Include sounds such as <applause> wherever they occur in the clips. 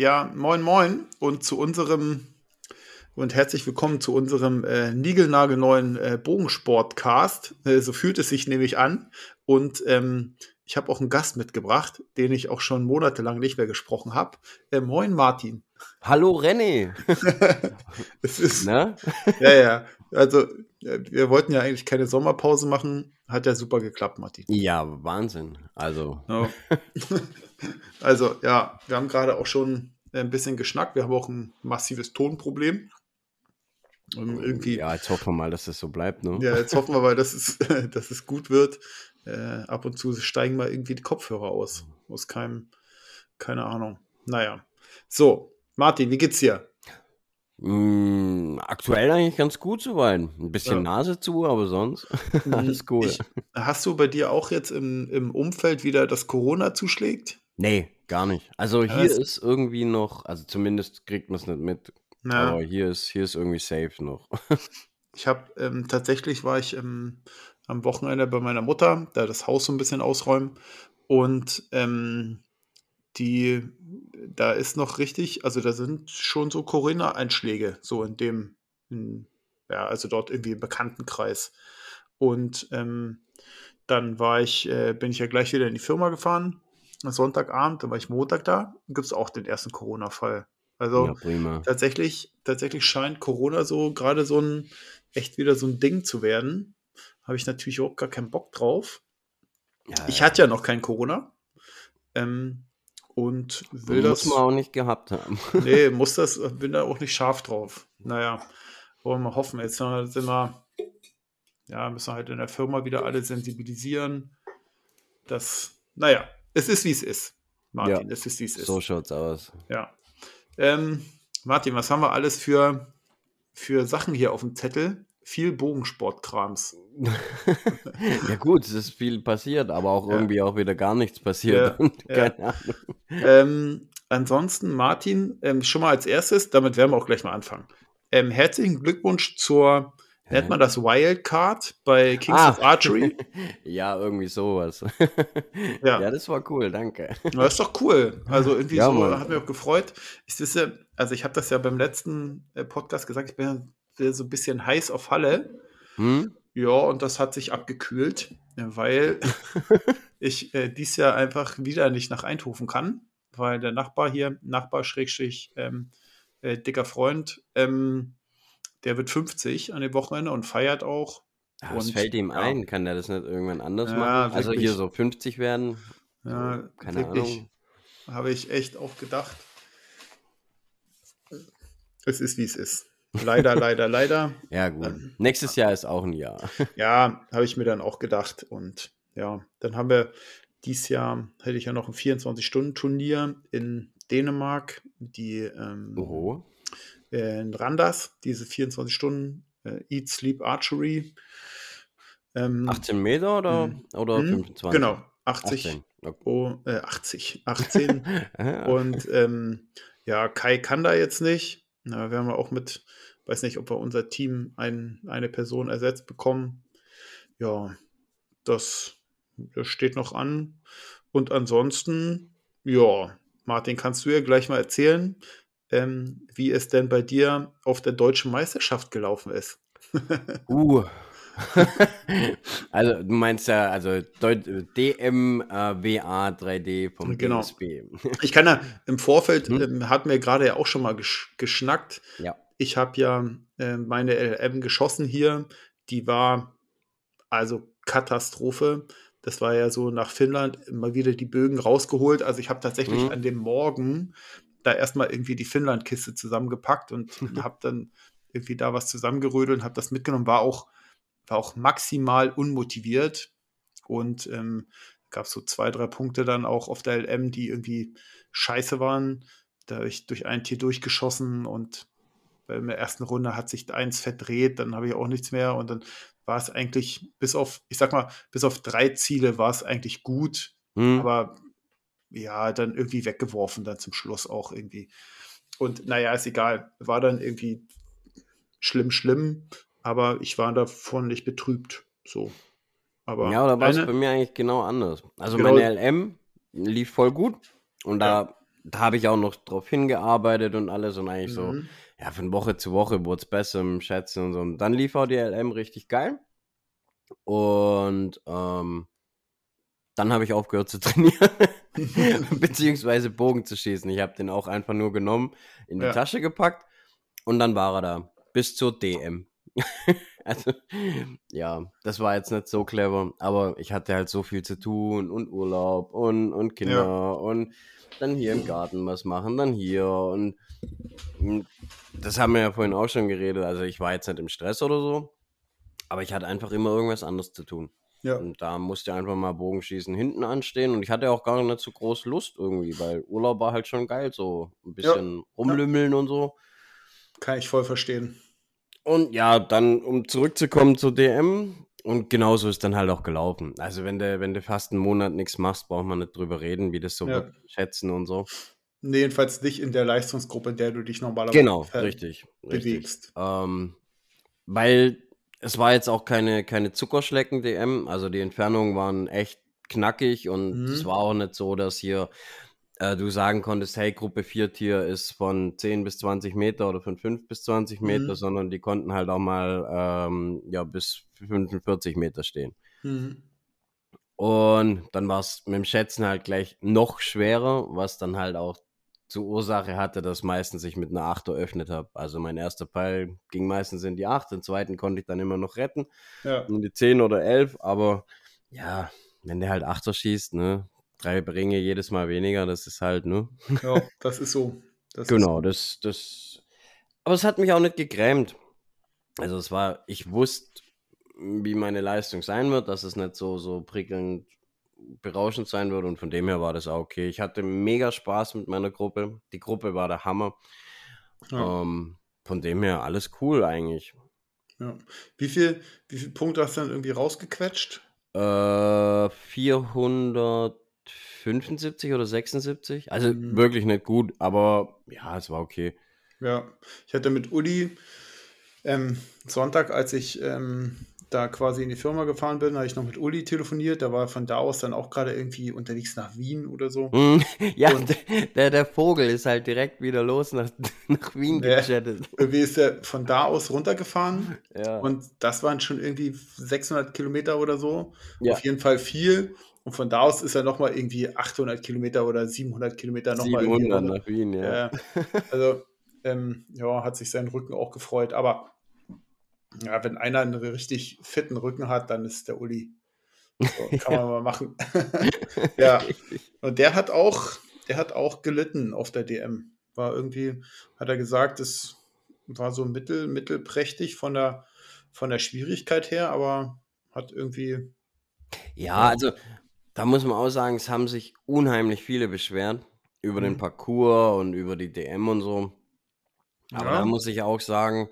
Ja, moin, moin. Und zu unserem und herzlich willkommen zu unserem äh, niegelnagelneuen äh, Bogensportcast. Äh, so fühlt es sich nämlich an. Und ähm, ich habe auch einen Gast mitgebracht, den ich auch schon monatelang nicht mehr gesprochen habe. Äh, moin, Martin. Hallo, René. <laughs> es ist. Na? <laughs> Ja, ja. Also, äh, wir wollten ja eigentlich keine Sommerpause machen. Hat ja super geklappt, Martin. Ja, Wahnsinn. Also. Ja. also, ja, wir haben gerade auch schon ein bisschen geschnackt. Wir haben auch ein massives Tonproblem. Und irgendwie, ja, jetzt hoffen wir mal, dass das so bleibt. Ne? Ja, jetzt hoffen wir mal, dass es, <laughs> dass es gut wird. Äh, ab und zu steigen mal irgendwie die Kopfhörer aus. Aus keinem, keine Ahnung. Naja. So, Martin, wie geht's dir? Mm, aktuell eigentlich ganz gut soweit. Ein bisschen ja. Nase zu, aber sonst <laughs> alles cool. Ich, hast du bei dir auch jetzt im, im Umfeld wieder das Corona zuschlägt? Nee, gar nicht. Also hier ja, ist irgendwie noch, also zumindest kriegt man es nicht mit, ja. Aber hier ist, hier ist irgendwie safe noch. <laughs> ich habe ähm, tatsächlich war ich ähm, am Wochenende bei meiner Mutter, da das Haus so ein bisschen ausräumen und ähm, die, da ist noch richtig, also da sind schon so Corinna-Einschläge, so in dem, in, ja, also dort irgendwie im Bekanntenkreis. Und ähm, dann war ich, äh, bin ich ja gleich wieder in die Firma gefahren, Sonntagabend, dann war ich Montag da, gibt es auch den ersten Corona-Fall. Also ja, tatsächlich, tatsächlich scheint Corona so gerade so ein echt wieder so ein Ding zu werden. Habe ich natürlich überhaupt gar keinen Bock drauf. Ja, ich hatte ja noch kein Corona. Ähm, und will muss das. Muss man auch nicht gehabt haben. <laughs> nee, <laughs> muss das, bin da auch nicht scharf drauf. Naja, wollen wir mal hoffen. Jetzt sind wir, ja, müssen wir halt in der Firma wieder alle sensibilisieren. Das, naja, es ist wie es ist. Martin, ja, es ist wie es ist. So schaut's aus. Ja. Ähm, Martin, was haben wir alles für, für Sachen hier auf dem Zettel? Viel Bogensportkrams. <laughs> ja gut, es ist viel passiert, aber auch ja. irgendwie auch wieder gar nichts passiert. Ja, <laughs> ja. Ähm, ansonsten, Martin, ähm, schon mal als erstes, damit werden wir auch gleich mal anfangen. Ähm, herzlichen Glückwunsch zur Nennt man das Wildcard bei Kings ah. of Archery? <laughs> ja, irgendwie sowas. <laughs> ja. ja, das war cool, danke. Das ist doch cool. Also irgendwie ja, so, Mann. hat mich auch gefreut. Ich wisse, also ich habe das ja beim letzten äh, Podcast gesagt, ich bin so ein bisschen heiß auf Halle. Hm? Ja, und das hat sich abgekühlt, weil <laughs> ich äh, dies Jahr einfach wieder nicht nach Eindhoven kann, weil der Nachbar hier, Nachbar Schrägstrich, ähm, äh, dicker Freund, ähm, der wird 50 an dem Wochenende und feiert auch. Ja, was fällt ihm ja. ein? Kann der das nicht irgendwann anders ja, machen? Also hier so 50 werden? Ja, keine Ahnung. Habe ich echt auch gedacht. Es ist, wie es ist. Leider, <laughs> leider, leider. Ja, gut. Ähm, Nächstes Jahr ist auch ein Jahr. <laughs> ja, habe ich mir dann auch gedacht. Und ja, dann haben wir dieses Jahr, hätte ich ja noch ein 24-Stunden-Turnier in Dänemark. Die ähm, Oho in Randers, diese 24 Stunden äh, Eat, Sleep, Archery. Ähm, 18 Meter oder, mh, oder 25? Hm, genau, 80. 18, okay. oh, äh, 80, 18. <laughs> und ähm, ja, Kai kann da jetzt nicht. Na, wir haben auch mit, weiß nicht, ob wir unser Team ein, eine Person ersetzt bekommen. Ja, das, das steht noch an. Und ansonsten, ja, Martin, kannst du ja gleich mal erzählen, ähm, wie es denn bei dir auf der deutschen Meisterschaft gelaufen ist. <laughs> uh. <laughs> also du meinst ja, also DMWA 3D vom genau. DSB. <laughs> ich kann ja im Vorfeld, hm? ähm, hat mir gerade ja auch schon mal gesch geschnackt. Ja. Ich habe ja äh, meine LM geschossen hier. Die war also Katastrophe. Das war ja so nach Finnland immer wieder die Bögen rausgeholt. Also ich habe tatsächlich mhm. an dem Morgen da erstmal irgendwie die Finnland-Kiste zusammengepackt und <laughs> habe dann irgendwie da was zusammengerödelt und habe das mitgenommen. War auch, war auch maximal unmotiviert und ähm, gab es so zwei, drei Punkte dann auch auf der LM, die irgendwie scheiße waren. Da habe ich durch ein Tier durchgeschossen und in der ersten Runde hat sich eins verdreht, dann habe ich auch nichts mehr und dann war es eigentlich bis auf, ich sag mal, bis auf drei Ziele war es eigentlich gut, mhm. aber ja, dann irgendwie weggeworfen, dann zum Schluss auch irgendwie. Und naja, ist egal. War dann irgendwie schlimm, schlimm, aber ich war davon nicht betrübt. So. Aber ja, da war es bei mir eigentlich genau anders. Also genau, meine LM lief voll gut und da da habe ich auch noch drauf hingearbeitet und alles und eigentlich mhm. so, ja, von Woche zu Woche wurde es besser im Schätzen und so. Und dann lief auch die LM richtig geil. Und ähm, dann habe ich aufgehört zu <laughs> trainieren, <laughs> beziehungsweise Bogen zu schießen. Ich habe den auch einfach nur genommen, in die ja. Tasche gepackt und dann war er da. Bis zur DM. <laughs> also, ja, das war jetzt nicht so clever, aber ich hatte halt so viel zu tun und Urlaub und, und Kinder ja. und dann hier im Garten was machen, dann hier und hm, das haben wir ja vorhin auch schon geredet. Also, ich war jetzt nicht im Stress oder so, aber ich hatte einfach immer irgendwas anderes zu tun. Ja. Und da musste ich einfach mal Bogenschießen hinten anstehen. Und ich hatte auch gar nicht so groß Lust irgendwie, weil Urlaub war halt schon geil, so ein bisschen ja. rumlümmeln ja. und so. Kann ich voll verstehen. Und ja, dann, um zurückzukommen zur DM, und genauso ist dann halt auch gelaufen. Also wenn du, wenn du fast einen Monat nichts machst, braucht man nicht drüber reden, wie das so ja. wird, schätzen und so. Nee, jedenfalls nicht in der Leistungsgruppe, in der du dich normalerweise genau, richtig, bewegst. Richtig. Ähm, weil es war jetzt auch keine, keine Zuckerschlecken-DM, also die Entfernungen waren echt knackig und mhm. es war auch nicht so, dass hier äh, du sagen konntest, hey, Gruppe 4 Tier ist von 10 bis 20 Meter oder von 5 bis 20 Meter, mhm. sondern die konnten halt auch mal ähm, ja, bis 45 Meter stehen. Mhm. Und dann war es mit dem Schätzen halt gleich noch schwerer, was dann halt auch zur Ursache hatte, dass meistens ich mit einer 8 eröffnet habe. Also mein erster Pfeil ging meistens in die 8, den zweiten konnte ich dann immer noch retten. Ja. In die 10 oder 11, aber ja, wenn der halt 8er schießt, ne, drei Ringe jedes Mal weniger, das ist halt, ne? Ja, das ist so. Das genau, ist so. das, das. Aber es hat mich auch nicht gegrämt. Also es war, ich wusste, wie meine Leistung sein wird, dass es nicht so, so prickelnd berauschend sein wird und von dem her war das auch okay. Ich hatte mega Spaß mit meiner Gruppe. Die Gruppe war der Hammer. Ja. Ähm, von dem her alles cool eigentlich. Ja. Wie viel, wie viel Punkte hast du dann irgendwie rausgequetscht? Äh, 475 oder 76. Also mhm. wirklich nicht gut, aber ja, es war okay. Ja, ich hatte mit Uli ähm, Sonntag, als ich ähm, da quasi in die Firma gefahren bin, habe ich noch mit Uli telefoniert. Da war von da aus dann auch gerade irgendwie unterwegs nach Wien oder so. Mm, ja, und der, der Vogel ist halt direkt wieder los nach, <laughs> nach Wien gechattet. Irgendwie ist er von da aus runtergefahren. Ja. Und das waren schon irgendwie 600 Kilometer oder so. Ja. Auf jeden Fall viel. Und von da aus ist er nochmal irgendwie 800 Kilometer oder 700 Kilometer nochmal. 700 nach Wien, ja. ja. Also, ähm, ja, hat sich sein Rücken auch gefreut. Aber ja, wenn einer einen richtig fitten Rücken hat, dann ist der Uli. So, <laughs> kann man mal machen. <laughs> ja. Und der hat auch, der hat auch gelitten auf der DM. War irgendwie, hat er gesagt, es war so mittel, mittelprächtig von der, von der Schwierigkeit her, aber hat irgendwie. Ja, also da muss man auch sagen, es haben sich unheimlich viele beschwert über mhm. den Parcours und über die DM und so. Aber ja. da muss ich auch sagen,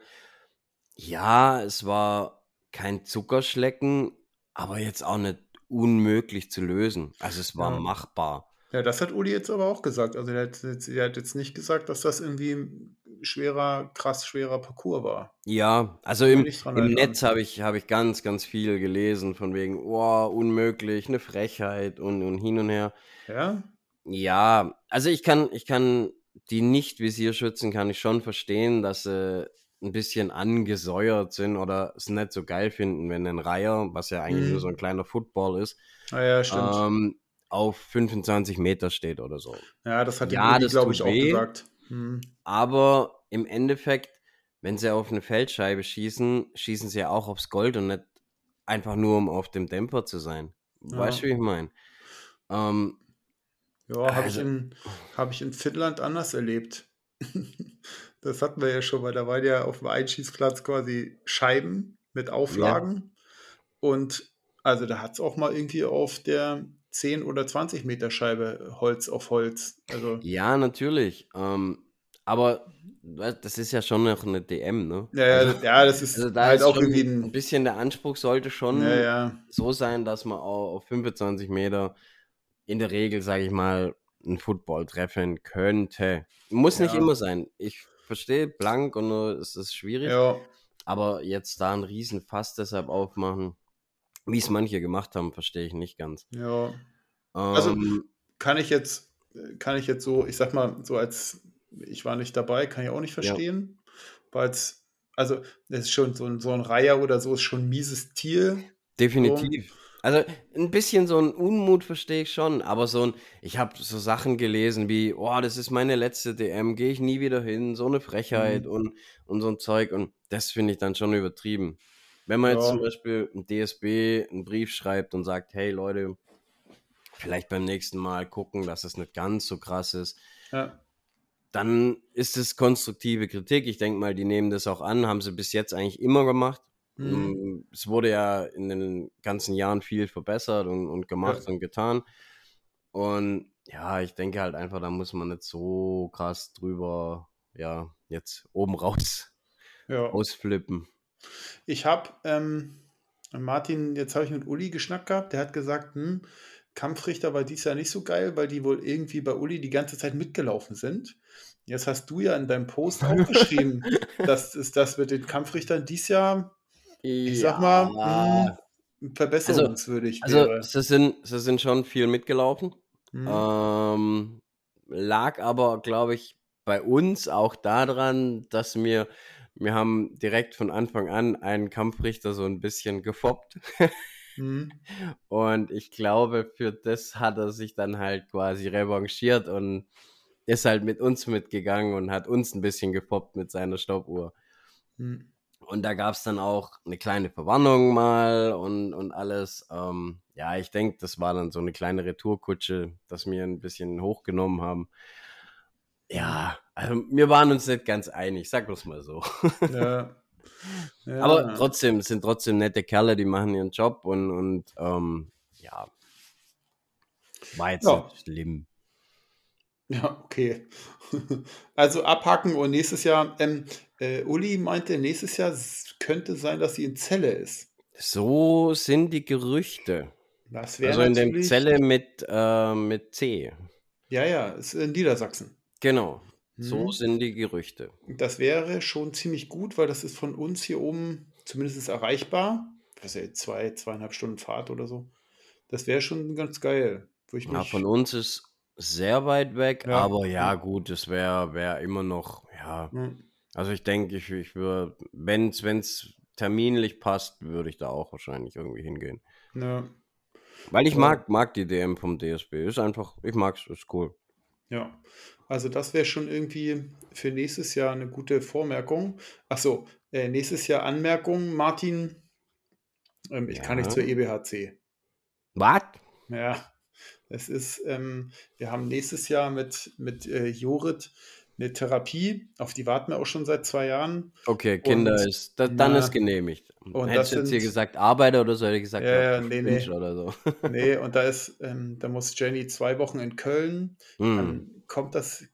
ja, es war kein Zuckerschlecken, aber jetzt auch nicht unmöglich zu lösen. Also es war ja. machbar. Ja, das hat Uli jetzt aber auch gesagt. Also er hat, jetzt, er hat jetzt nicht gesagt, dass das irgendwie ein schwerer, krass schwerer Parcours war. Ja, also im, im Netz habe ich, hab ich ganz, ganz viel gelesen von wegen, oh, unmöglich, eine Frechheit und, und hin und her. Ja? Ja, also ich kann, ich kann die Nicht-Visierschützen kann ich schon verstehen, dass sie ein bisschen angesäuert sind oder es nicht so geil finden, wenn ein Reiher, was ja eigentlich mhm. nur so ein kleiner Football ist, ah, ja. Ähm, auf 25 Meter steht oder so. Ja, das hat ja, das glaube ich, auch weh, gesagt. Mhm. Aber im Endeffekt, wenn sie auf eine Feldscheibe schießen, schießen sie ja auch aufs Gold und nicht einfach nur, um auf dem Dämpfer zu sein. Ja. Weißt du, wie ich meine? Ähm, ja, habe also, ich, hab ich in Finnland anders erlebt. <laughs> Das hatten wir ja schon mal. Da waren ja auf dem Einschießplatz quasi Scheiben mit Auflagen. Ja. Und also da hat es auch mal irgendwie auf der 10 oder 20 Meter Scheibe Holz auf Holz. Also, ja, natürlich. Ähm, aber das ist ja schon noch eine DM, ne? Ja, also, ja das ist also da halt ist auch irgendwie ein, ein, bisschen der Anspruch sollte schon ja, ja. so sein, dass man auch auf 25 Meter in der Regel, sage ich mal, einen Football treffen könnte. Muss nicht immer sein. Ich verstehe, blank und es ist schwierig. Ja. Aber jetzt da einen riesen Fass deshalb aufmachen, wie es manche gemacht haben, verstehe ich nicht ganz. Ja. Also, ähm, also kann ich jetzt äh, kann ich jetzt so, ich sag mal, so als ich war nicht dabei, kann ich auch nicht verstehen, ja. weil es, also das ist schon so ein, so ein Reiher oder so, ist schon ein mieses Tier. Definitiv. So. Also ein bisschen so ein Unmut verstehe ich schon, aber so ein, ich habe so Sachen gelesen wie, oh, das ist meine letzte DM, gehe ich nie wieder hin, so eine Frechheit mhm. und, und so ein Zeug und das finde ich dann schon übertrieben. Wenn man ja. jetzt zum Beispiel ein DSB einen Brief schreibt und sagt, hey Leute, vielleicht beim nächsten Mal gucken, dass es nicht ganz so krass ist, ja. dann ist es konstruktive Kritik. Ich denke mal, die nehmen das auch an, haben sie bis jetzt eigentlich immer gemacht. Mhm. Mm, es wurde ja in den ganzen Jahren viel verbessert und, und gemacht ja. und getan. Und ja, ich denke halt einfach, da muss man nicht so krass drüber, ja, jetzt oben <laughs> raus ja. ausflippen. Ich habe, ähm, Martin, jetzt habe ich mit Uli geschnackt gehabt, der hat gesagt, hm, Kampfrichter war dies Jahr nicht so geil, weil die wohl irgendwie bei Uli die ganze Zeit mitgelaufen sind. Jetzt hast du ja in deinem Post <laughs> auch geschrieben, dass es das mit den Kampfrichtern dies Jahr ich sag mal, mh, hm, verbesserungswürdig also, wäre. Also, sie sind, sie sind schon viel mitgelaufen. Mhm. Ähm, lag aber, glaube ich, bei uns auch daran, dass wir, wir haben direkt von Anfang an einen Kampfrichter so ein bisschen gefoppt. mhm. <laughs> Und ich glaube, für das hat er sich dann halt quasi revanchiert und ist halt mit uns mitgegangen und hat uns ein bisschen gefoppt mit seiner Stoppuhr. Mhm. Und da gab es dann auch eine kleine Verwarnung mal und, und alles. Ähm, ja, ich denke, das war dann so eine kleine Retourkutsche, dass wir ein bisschen hochgenommen haben. Ja, also wir waren uns nicht ganz einig, sag bloß mal so. <laughs> Ja. ja. Aber trotzdem, es sind trotzdem nette Kerle, die machen ihren Job und, und ähm, ja, war jetzt ja. nicht schlimm. Ja, okay. <laughs> Also abhaken und nächstes Jahr, ähm, äh, Uli meinte, nächstes Jahr könnte sein, dass sie in Zelle ist. So sind die Gerüchte. Das also in der Zelle mit, äh, mit C. Ja, ja, ist in Niedersachsen. Genau. So hm. sind die Gerüchte. Das wäre schon ziemlich gut, weil das ist von uns hier oben zumindest erreichbar. Was ja zwei, zweieinhalb Stunden Fahrt oder so. Das wäre schon ganz geil. ja, von uns ist sehr weit weg, ja. aber ja, gut, es wäre wär immer noch, ja. Hm. Also ich denke, ich, ich würde, wenn es terminlich passt, würde ich da auch wahrscheinlich irgendwie hingehen. Ja. Weil ich mag, mag die DM vom DSB. Ist einfach, ich mag es, ist cool. Ja, also das wäre schon irgendwie für nächstes Jahr eine gute Vormerkung. Achso, äh, nächstes Jahr Anmerkung, Martin. Ähm, ich ja. kann nicht zur EBHC. Was? Ja, es ist, ähm, wir haben nächstes Jahr mit, mit äh, Jorit eine Therapie, auf die warten wir auch schon seit zwei Jahren. Okay, Kinder und, ist, da, dann na, ist genehmigt. Und Hättest du jetzt hier gesagt Arbeiter oder so, hätte ich gesagt, ja, ja nee, nee. oder so. <laughs> Nee, und da ist, ähm, da muss Jenny zwei Wochen in Köln, mm. dann kommt das,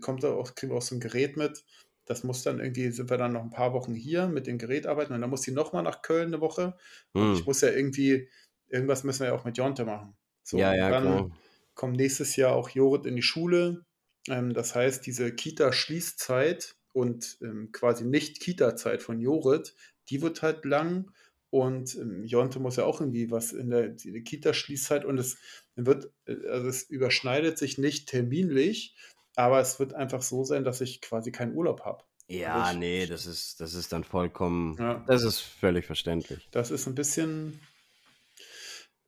kommt da auch, kriegen wir auch so ein Gerät mit. Das muss dann irgendwie, sind wir dann noch ein paar Wochen hier mit dem Gerät arbeiten und dann muss sie nochmal nach Köln eine Woche. Mm. ich muss ja irgendwie, irgendwas müssen wir ja auch mit Jonte machen. So, ja, ja, dann klar. kommt nächstes Jahr auch Jorit in die Schule. Ähm, das heißt, diese Kita-Schließzeit und ähm, quasi nicht Kita-Zeit von Jorit, die wird halt lang. Und ähm, Jonte muss ja auch irgendwie was in der, der Kita-Schließzeit und es wird, äh, also es überschneidet sich nicht terminlich, aber es wird einfach so sein, dass ich quasi keinen Urlaub habe. Ja, ich, nee, das ist, das ist dann vollkommen, ja. das ist völlig verständlich. Das ist ein bisschen,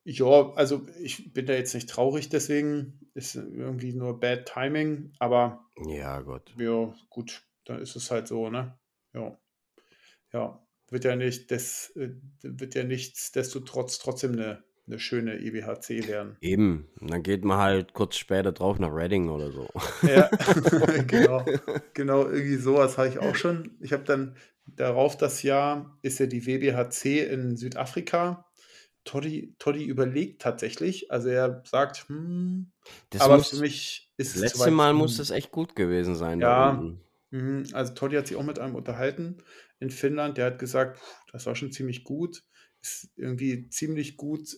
ja, also ich bin da jetzt nicht traurig, deswegen ist irgendwie nur Bad Timing, aber ja, Gott. Ja, gut, dann ist es halt so, ne? Ja. Ja, wird ja nicht, das äh, wird ja nichtsdestotrotz trotzdem eine, eine schöne IBHC werden. Eben, und dann geht man halt kurz später drauf nach Reading oder so. Ja, <laughs> <laughs> genau. Genau, irgendwie sowas habe ich auch schon. Ich habe dann darauf das Jahr ist ja die WBHC in Südafrika Toddy, Toddy überlegt tatsächlich. Also er sagt, hm, das aber muss, für mich ist es. Letzte Mal muss das echt gut gewesen sein. Ja, mh, also Toddy hat sich auch mit einem unterhalten in Finnland. Der hat gesagt, das war schon ziemlich gut. Ist irgendwie ziemlich gut.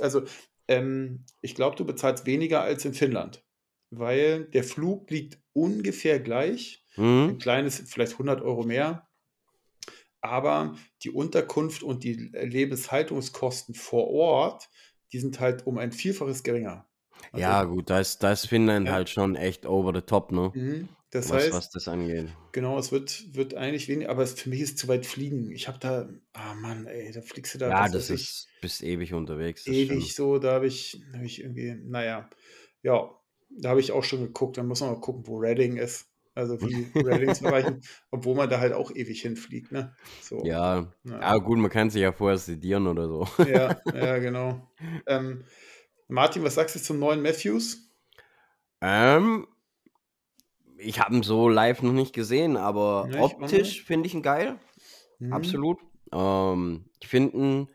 Also ähm, ich glaube, du bezahlst weniger als in Finnland, weil der Flug liegt ungefähr gleich. Mhm. Ein kleines, vielleicht 100 Euro mehr aber die Unterkunft und die Lebenshaltungskosten vor Ort, die sind halt um ein Vielfaches geringer. Also, ja, gut, da ist, da ist Finnland ja. halt schon echt over the top, ne? Mhm. Das was, heißt, was das angeht. Genau, es wird, wird eigentlich wenig, aber es, für mich ist zu weit fliegen. Ich habe da, ah Mann, ey, da fliegst du da. Ja, das ist, ich, bist ewig unterwegs. Ewig so, da habe ich, hab ich irgendwie, naja, ja, da habe ich auch schon geguckt. Da muss man mal gucken, wo Redding ist. Also <laughs> wie Reddings erreichen, obwohl man da halt auch ewig hinfliegt, ne? So. Ja, ja. aber gut, man kann sich ja vorher sedieren oder so. Ja, ja, <laughs> genau. Ähm, Martin, was sagst du zum neuen Matthews? Ähm, ich habe ihn so live noch nicht gesehen, aber ja, optisch finde ich ihn geil. Mhm. Absolut. Ähm, ich finde ihn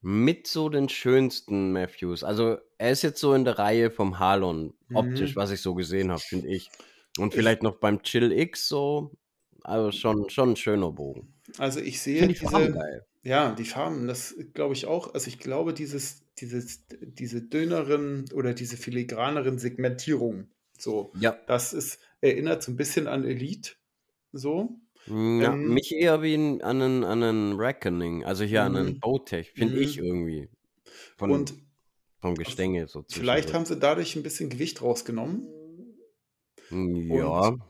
mit so den schönsten Matthews. Also er ist jetzt so in der Reihe vom Halon, optisch, mhm. was ich so gesehen habe, finde ich. Und vielleicht noch beim Chill X so, also schon, schon ein schöner Bogen. Also ich sehe die diese, Farben geil. Ja, die Farben, das glaube ich auch. Also ich glaube, dieses, dieses, diese dünneren oder diese filigraneren Segmentierung, so, ja. das ist, erinnert so ein bisschen an Elite. So. Hm, ja, ähm, mich eher wie an einen, an einen Reckoning, also hier an einen mhm. Bowtech, finde ich mhm. irgendwie. Von, und vom Gestänge so. Vielleicht haben sie dadurch ein bisschen Gewicht rausgenommen. Hm, ja. Und,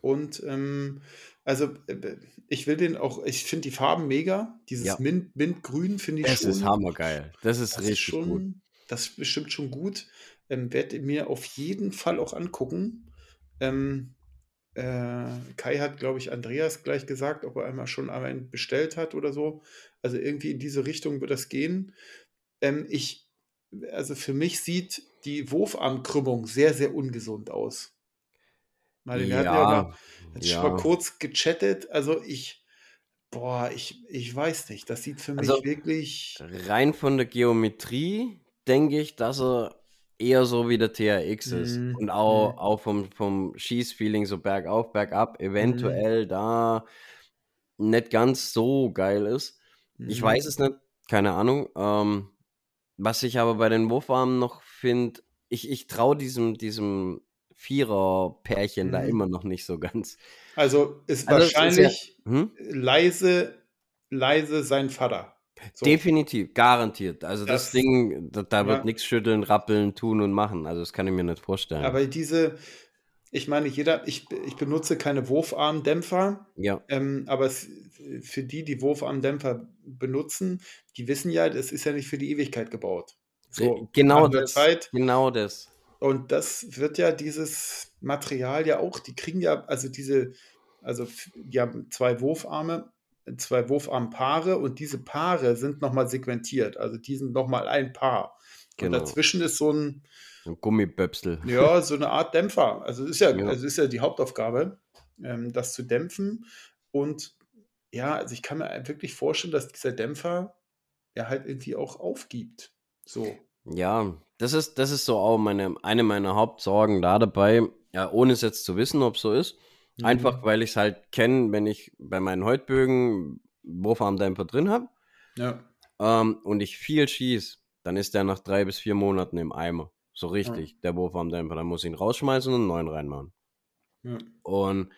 und ähm, also äh, ich will den auch, ich finde die Farben mega. Dieses ja. Mint, Mintgrün finde ich das schon. Das ist hammergeil. Das ist das richtig ist schon, gut. Das ist bestimmt schon gut. Ähm, Werde mir auf jeden Fall auch angucken. Ähm, äh, Kai hat, glaube ich, Andreas gleich gesagt, ob er einmal schon einmal bestellt hat oder so. Also irgendwie in diese Richtung wird das gehen. Ähm, ich, also für mich sieht die Wurfarmkrümmung sehr, sehr ungesund aus. Mal, wir ja, hatten ja mal, jetzt ja. schon mal kurz gechattet. Also ich, boah, ich, ich weiß nicht. Das sieht für mich also wirklich. Rein von der Geometrie denke ich, dass er eher so wie der TRX ist. Mm, und auch, mm. auch vom, vom Schießfeeling so bergauf, bergab, eventuell mm. da nicht ganz so geil ist. Ich weiß mhm. es nicht, keine Ahnung. Ähm, was ich aber bei den Wurfarmen noch finde, ich, ich traue diesem, diesem Vierer-Pärchen da mhm. immer noch nicht so ganz. Also ist also wahrscheinlich ist ja, hm? leise, leise sein Vater. So. Definitiv, garantiert. Also das, das Ding, da, da wird ja. nichts schütteln, rappeln, tun und machen. Also das kann ich mir nicht vorstellen. Aber diese, ich meine, jeder, ich, ich benutze keine Wurfarmdämpfer. Ja. Ähm, aber es, für die, die Wurfarmdämpfer benutzen, die wissen ja, das ist ja nicht für die Ewigkeit gebaut. So, genau das. Zeit. Genau das. Und das wird ja dieses Material ja auch, die kriegen ja, also diese, also die haben zwei Wurfarme zwei Wurfarmpaare und diese Paare sind nochmal segmentiert. Also die sind nochmal ein Paar. Genau. Und dazwischen ist so ein, ein Gummiböpsel. Ja, so eine Art Dämpfer. Also ist ja, ja. Also ist ja die Hauptaufgabe, ähm, das zu dämpfen. Und ja, also ich kann mir wirklich vorstellen, dass dieser Dämpfer ja halt irgendwie auch aufgibt. So. Ja, das ist, das ist so auch meine, eine meiner Hauptsorgen da dabei, ja, ohne es jetzt zu wissen, ob es so ist. Mhm. Einfach, weil ich es halt kenne, wenn ich bei meinen Heutbögen Wurfarmdämpfer drin habe ja. ähm, und ich viel schieße, dann ist der nach drei bis vier Monaten im Eimer. So richtig, ja. der Wurfarmdämpfer. Dann muss ich ihn rausschmeißen und einen neuen reinmachen. Ja. Und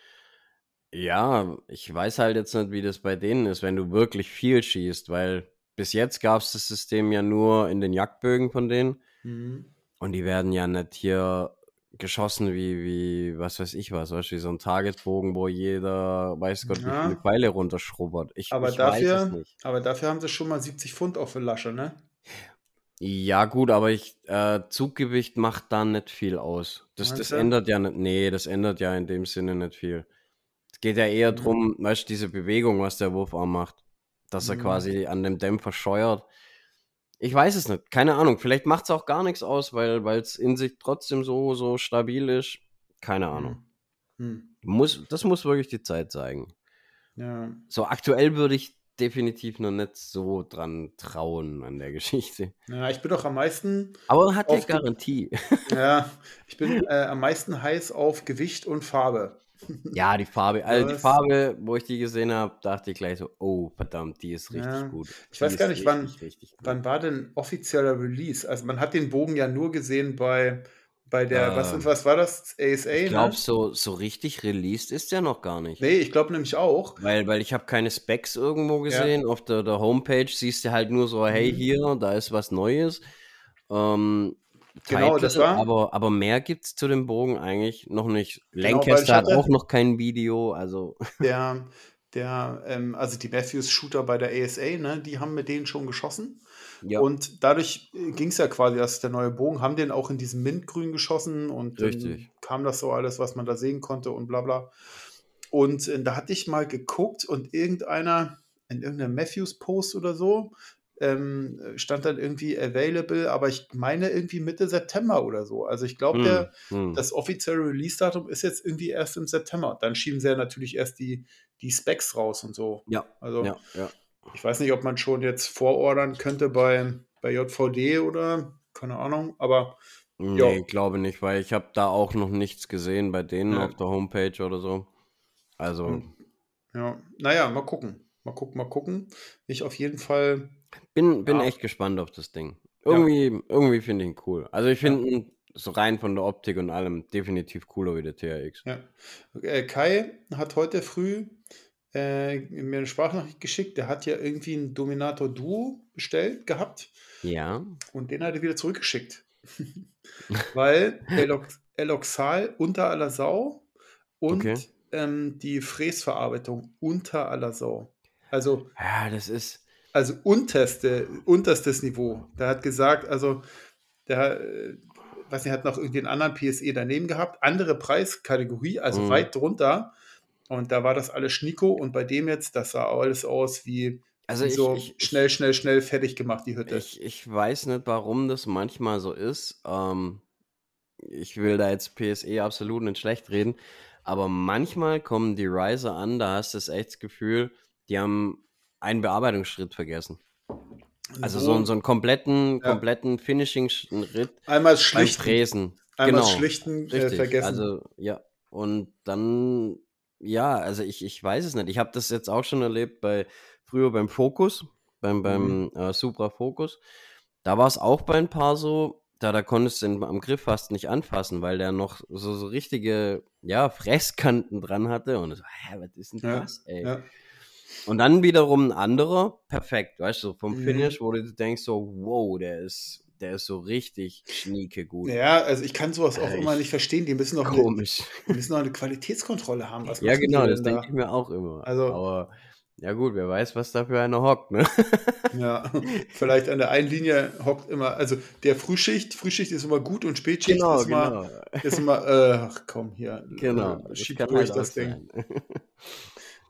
ja, ich weiß halt jetzt nicht, wie das bei denen ist, wenn du wirklich viel schießt, weil bis jetzt gab es das System ja nur in den Jagdbögen von denen. Mhm. Und die werden ja nicht hier geschossen wie, wie, was weiß ich was, weißt du, wie so ein Targetbogen, wo jeder, weiß Gott, ja. wie viele Pfeile runterschrubbert. Ich, aber, ich dafür, aber dafür haben sie schon mal 70 Pfund auf der Lasche, ne? Ja, gut, aber ich, äh, Zuggewicht macht da nicht viel aus. Das, das ändert ja nicht, nee, das ändert ja in dem Sinne nicht viel. Es geht ja eher mhm. drum, weißt du, diese Bewegung, was der Wurfarm macht, dass er mhm. quasi an dem Dämpfer scheuert ich weiß es nicht. Keine Ahnung. Vielleicht macht es auch gar nichts aus, weil es in sich trotzdem so, so stabil ist. Keine hm. Ahnung. Hm. Muss, das muss wirklich die Zeit zeigen. Ja. So aktuell würde ich definitiv noch nicht so dran trauen an der <laughs> Geschichte. Ja, ich bin doch am meisten. Aber hat ja Garantie. Ja, <laughs> ich bin äh, am meisten heiß auf Gewicht und Farbe. Ja, die Farbe. <laughs> Also die Farbe, wo ich die gesehen habe, dachte ich gleich so, oh, verdammt, die ist richtig ja. gut. Die ich weiß gar nicht, wann, wann war denn offizieller Release? Also man hat den Bogen ja nur gesehen bei, bei der, äh, was, was war das? ASA? Ich glaube, ne? so, so richtig released ist der noch gar nicht. Nee, ich glaube nämlich auch. Weil, weil ich habe keine Specs irgendwo gesehen. Ja. Auf der, der Homepage siehst du halt nur so, hey, mhm. hier, da ist was Neues. Ähm, Genau, das war. Aber, aber mehr gibt es zu dem Bogen eigentlich noch nicht. Genau, Lancaster hat auch noch kein Video, also. <laughs> Der, der, ähm, also die Matthews-Shooter bei der ASA, ne, die haben mit denen schon geschossen. Ja. Und dadurch äh, ging es ja quasi, dass der neue Bogen, haben den auch in diesem Mintgrün geschossen und dann kam das so alles, was man da sehen konnte und bla bla. Und äh, da hatte ich mal geguckt und irgendeiner in irgendeinem Matthews-Post oder so ähm, stand dann irgendwie available, aber ich meine irgendwie Mitte September oder so. Also ich glaube, hm, hm. das offizielle Release-Datum ist jetzt irgendwie erst im September. Dann schieben sie ja natürlich erst die, die Specs raus und so. Ja. Also ja, ja. ich weiß nicht, ob man schon jetzt vorordern könnte bei, bei JVD oder keine Ahnung, aber Nee, ich glaube nicht, weil ich habe da auch noch nichts gesehen bei denen ja. auf der Homepage oder so. Also. Hm. Ja, naja, mal gucken. Mal gucken, mal gucken. Ich auf jeden Fall. Bin, bin ja. echt gespannt auf das Ding. Irgendwie, ja. irgendwie finde ich ihn cool. Also ich finde ihn so rein von der Optik und allem definitiv cooler wie der TRX. Ja. Äh, Kai hat heute früh äh, mir eine Sprachnachricht geschickt. Der hat ja irgendwie ein Dominator Duo bestellt gehabt. Ja. Und den hat er wieder zurückgeschickt. <laughs> Weil Eloxal unter aller Sau und okay. ähm, die Fräsverarbeitung unter aller Sau. Also. Ja, das ist. Also unterste, unterstes Niveau. Der hat gesagt, also der, äh, weiß nicht, hat noch irgendwie einen anderen PSE daneben gehabt, andere Preiskategorie, also mhm. weit drunter. Und da war das alles Schnico und bei dem jetzt, das sah alles aus wie also ich, so ich, schnell, schnell, schnell fertig gemacht, die Hütte. Ich, ich weiß nicht, warum das manchmal so ist. Ähm, ich will da jetzt PSE absolut nicht schlecht reden, aber manchmal kommen die Riser an, da hast du das echt das Gefühl, die haben einen Bearbeitungsschritt vergessen. Also so, so, so einen kompletten, ja. kompletten Finishing-Ritt einmal schlichten, Fräsen. Einmal genau. schlichten äh, vergessen. Also ja, und dann ja, also ich, ich weiß es nicht. Ich habe das jetzt auch schon erlebt bei früher beim Focus, beim, beim mhm. äh, Supra Focus. Da war es auch bei ein paar so, da, da konntest du ihn am Griff fast nicht anfassen, weil der noch so, so richtige, ja, Fresskanten dran hatte. Und so, hä, was ist denn das, ja, ey? Ja. Und dann wiederum ein anderer, perfekt, weißt du, vom mhm. Finish, wo du denkst so, wow, der ist, der ist so richtig schnieke gut. Ja, also ich kann sowas auch äh, immer nicht verstehen. Die müssen doch komisch. Eine, die müssen noch eine Qualitätskontrolle haben. Was ja, genau, das denke ich mir auch immer. Also, Aber ja gut, wer weiß, was da für einer hockt, ne? Ja, <laughs> vielleicht an der einen Linie hockt immer, also der Frühschicht, Frühschicht ist immer gut und Spätschicht genau, ist, immer, genau. ist immer, äh, ach komm, hier, genau, äh, schieb durch halt das Ding.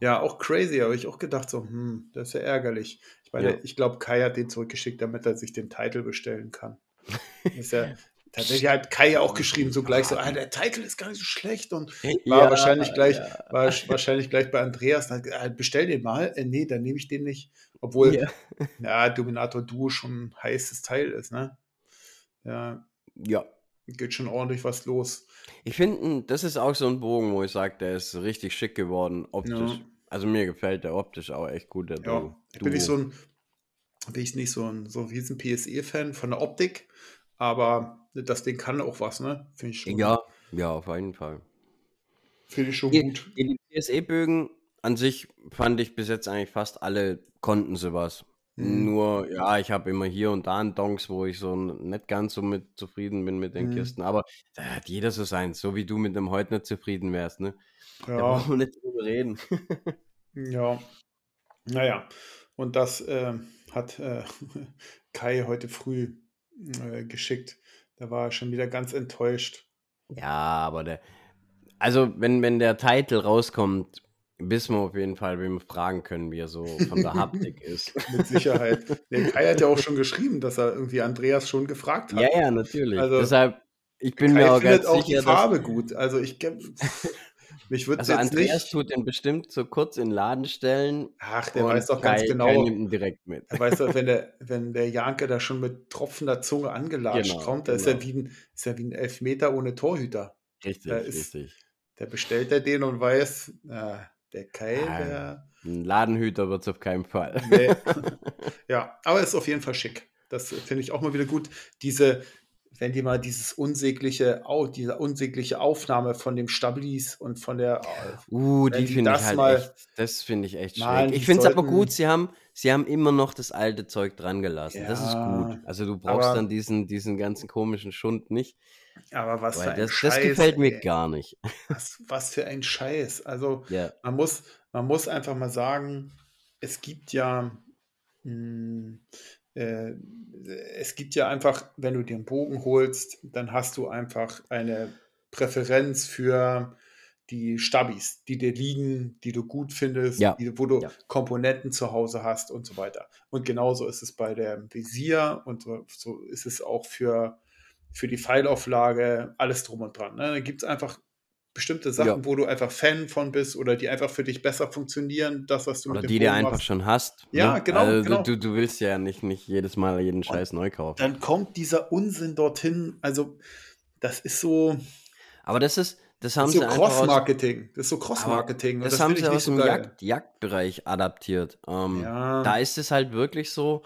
Ja, auch crazy, habe ich auch gedacht, so, hm, das ist ja ärgerlich. Ich meine, ja. ich glaube, Kai hat den zurückgeschickt, damit er sich den Titel bestellen kann. <laughs> Ist ja, Tatsächlich hat Kai ja auch geschrieben, so gleich so, ah, der Titel ist gar nicht so schlecht und war ja, wahrscheinlich gleich, ja. war wahrscheinlich gleich bei Andreas, hat, ah, bestell den mal. Äh, nee, dann nehme ich den nicht. Obwohl, ja. <laughs> ja, Dominator Duo schon ein heißes Teil ist, ne? Ja. Ja. Geht schon ordentlich was los. Ich finde, das ist auch so ein Bogen, wo ich sage, der ist richtig schick geworden, optisch. Also mir gefällt der optisch auch echt gut, der ja. Duo. Ich bin nicht so ein, bin ich nicht so ein so riesen PSE-Fan von der Optik, aber das Ding kann auch was, ne? Finde ich schon. Ja, ja, auf jeden Fall. Finde ich schon die, gut. Die PSE-Bögen an sich fand ich bis jetzt eigentlich fast alle konnten sie was. Mhm. Nur, ja, ich habe immer hier und da einen Donks, wo ich so nicht ganz so mit zufrieden bin mit den mhm. Kisten. Aber da hat jeder so sein, so wie du mit dem heute nicht zufrieden wärst, ne? Ja. Da brauchen wir nicht drüber reden. ja. Naja. Und das äh, hat äh, <laughs> Kai heute früh äh, geschickt. Da war er schon wieder ganz enttäuscht. Ja, aber der. Also, wenn, wenn der Titel rauskommt, wissen wir auf jeden Fall, wen wir fragen können, wie er so von der Haptik <laughs> ist. Mit Sicherheit. Der Kai hat ja auch schon geschrieben, dass er irgendwie Andreas schon gefragt hat. Ja, ja, natürlich. Also, Deshalb, ich bin Kai mir auch ganz auch sicher, die Farbe gut. Also ich <laughs> mich würde also jetzt Andreas nicht... tut den bestimmt so kurz in den Laden stellen. Ach, der weiß doch ganz Kai, genau. Kai nimmt ihn direkt mit. Er weiß doch, wenn der, <laughs> wenn der Janke da schon mit tropfender Zunge angelatscht genau, kommt, da genau. ist, er genau. wie ein, ist er wie ein Elfmeter ohne Torhüter. Richtig, ist, richtig. Da bestellt er den und weiß, na, der Kai, ah, der... Ein Ladenhüter wird es auf keinen Fall. Nee. <laughs> ja, aber ist auf jeden Fall schick. Das finde ich auch mal wieder gut. Diese, wenn die mal dieses unsägliche, diese unsägliche Aufnahme von dem Stablis und von der. Uh, die finde ich halt mal, echt, das finde ich echt schräg. Ich finde es aber gut, sie haben, sie haben immer noch das alte Zeug dran gelassen. Ja, das ist gut. Also du brauchst aber, dann diesen, diesen ganzen komischen Schund nicht. Aber was für ein das, Scheiß. Das gefällt mir ey. gar nicht. <laughs> Was, was für ein Scheiß. Also ja. man, muss, man muss einfach mal sagen, es gibt ja, mh, hm, äh, es gibt ja einfach, wenn du dir einen Bogen holst, dann hast du einfach eine Präferenz für die Stabis, die dir liegen, die du gut findest, ja. die, wo du ja. Komponenten zu Hause hast und so weiter. Und genauso ist es bei dem Visier und so, so ist es auch für, für die Pfeilauflage, alles drum und dran. Ne? Da gibt es einfach bestimmte Sachen, ja. wo du einfach Fan von bist oder die einfach für dich besser funktionieren, das, was du oder mit dem die du einfach schon hast. Ja, ne? genau. Also genau. Du, du willst ja nicht, nicht jedes Mal jeden Scheiß und neu kaufen. Dann kommt dieser Unsinn dorthin. Also, das ist so. Aber das ist, das haben das ist so Cross-Marketing. Das ist so Cross-Marketing. Das, das, haben sie aus so dem Jagd, Jagdbereich adaptiert. Ähm, ja. Da ist es halt wirklich so,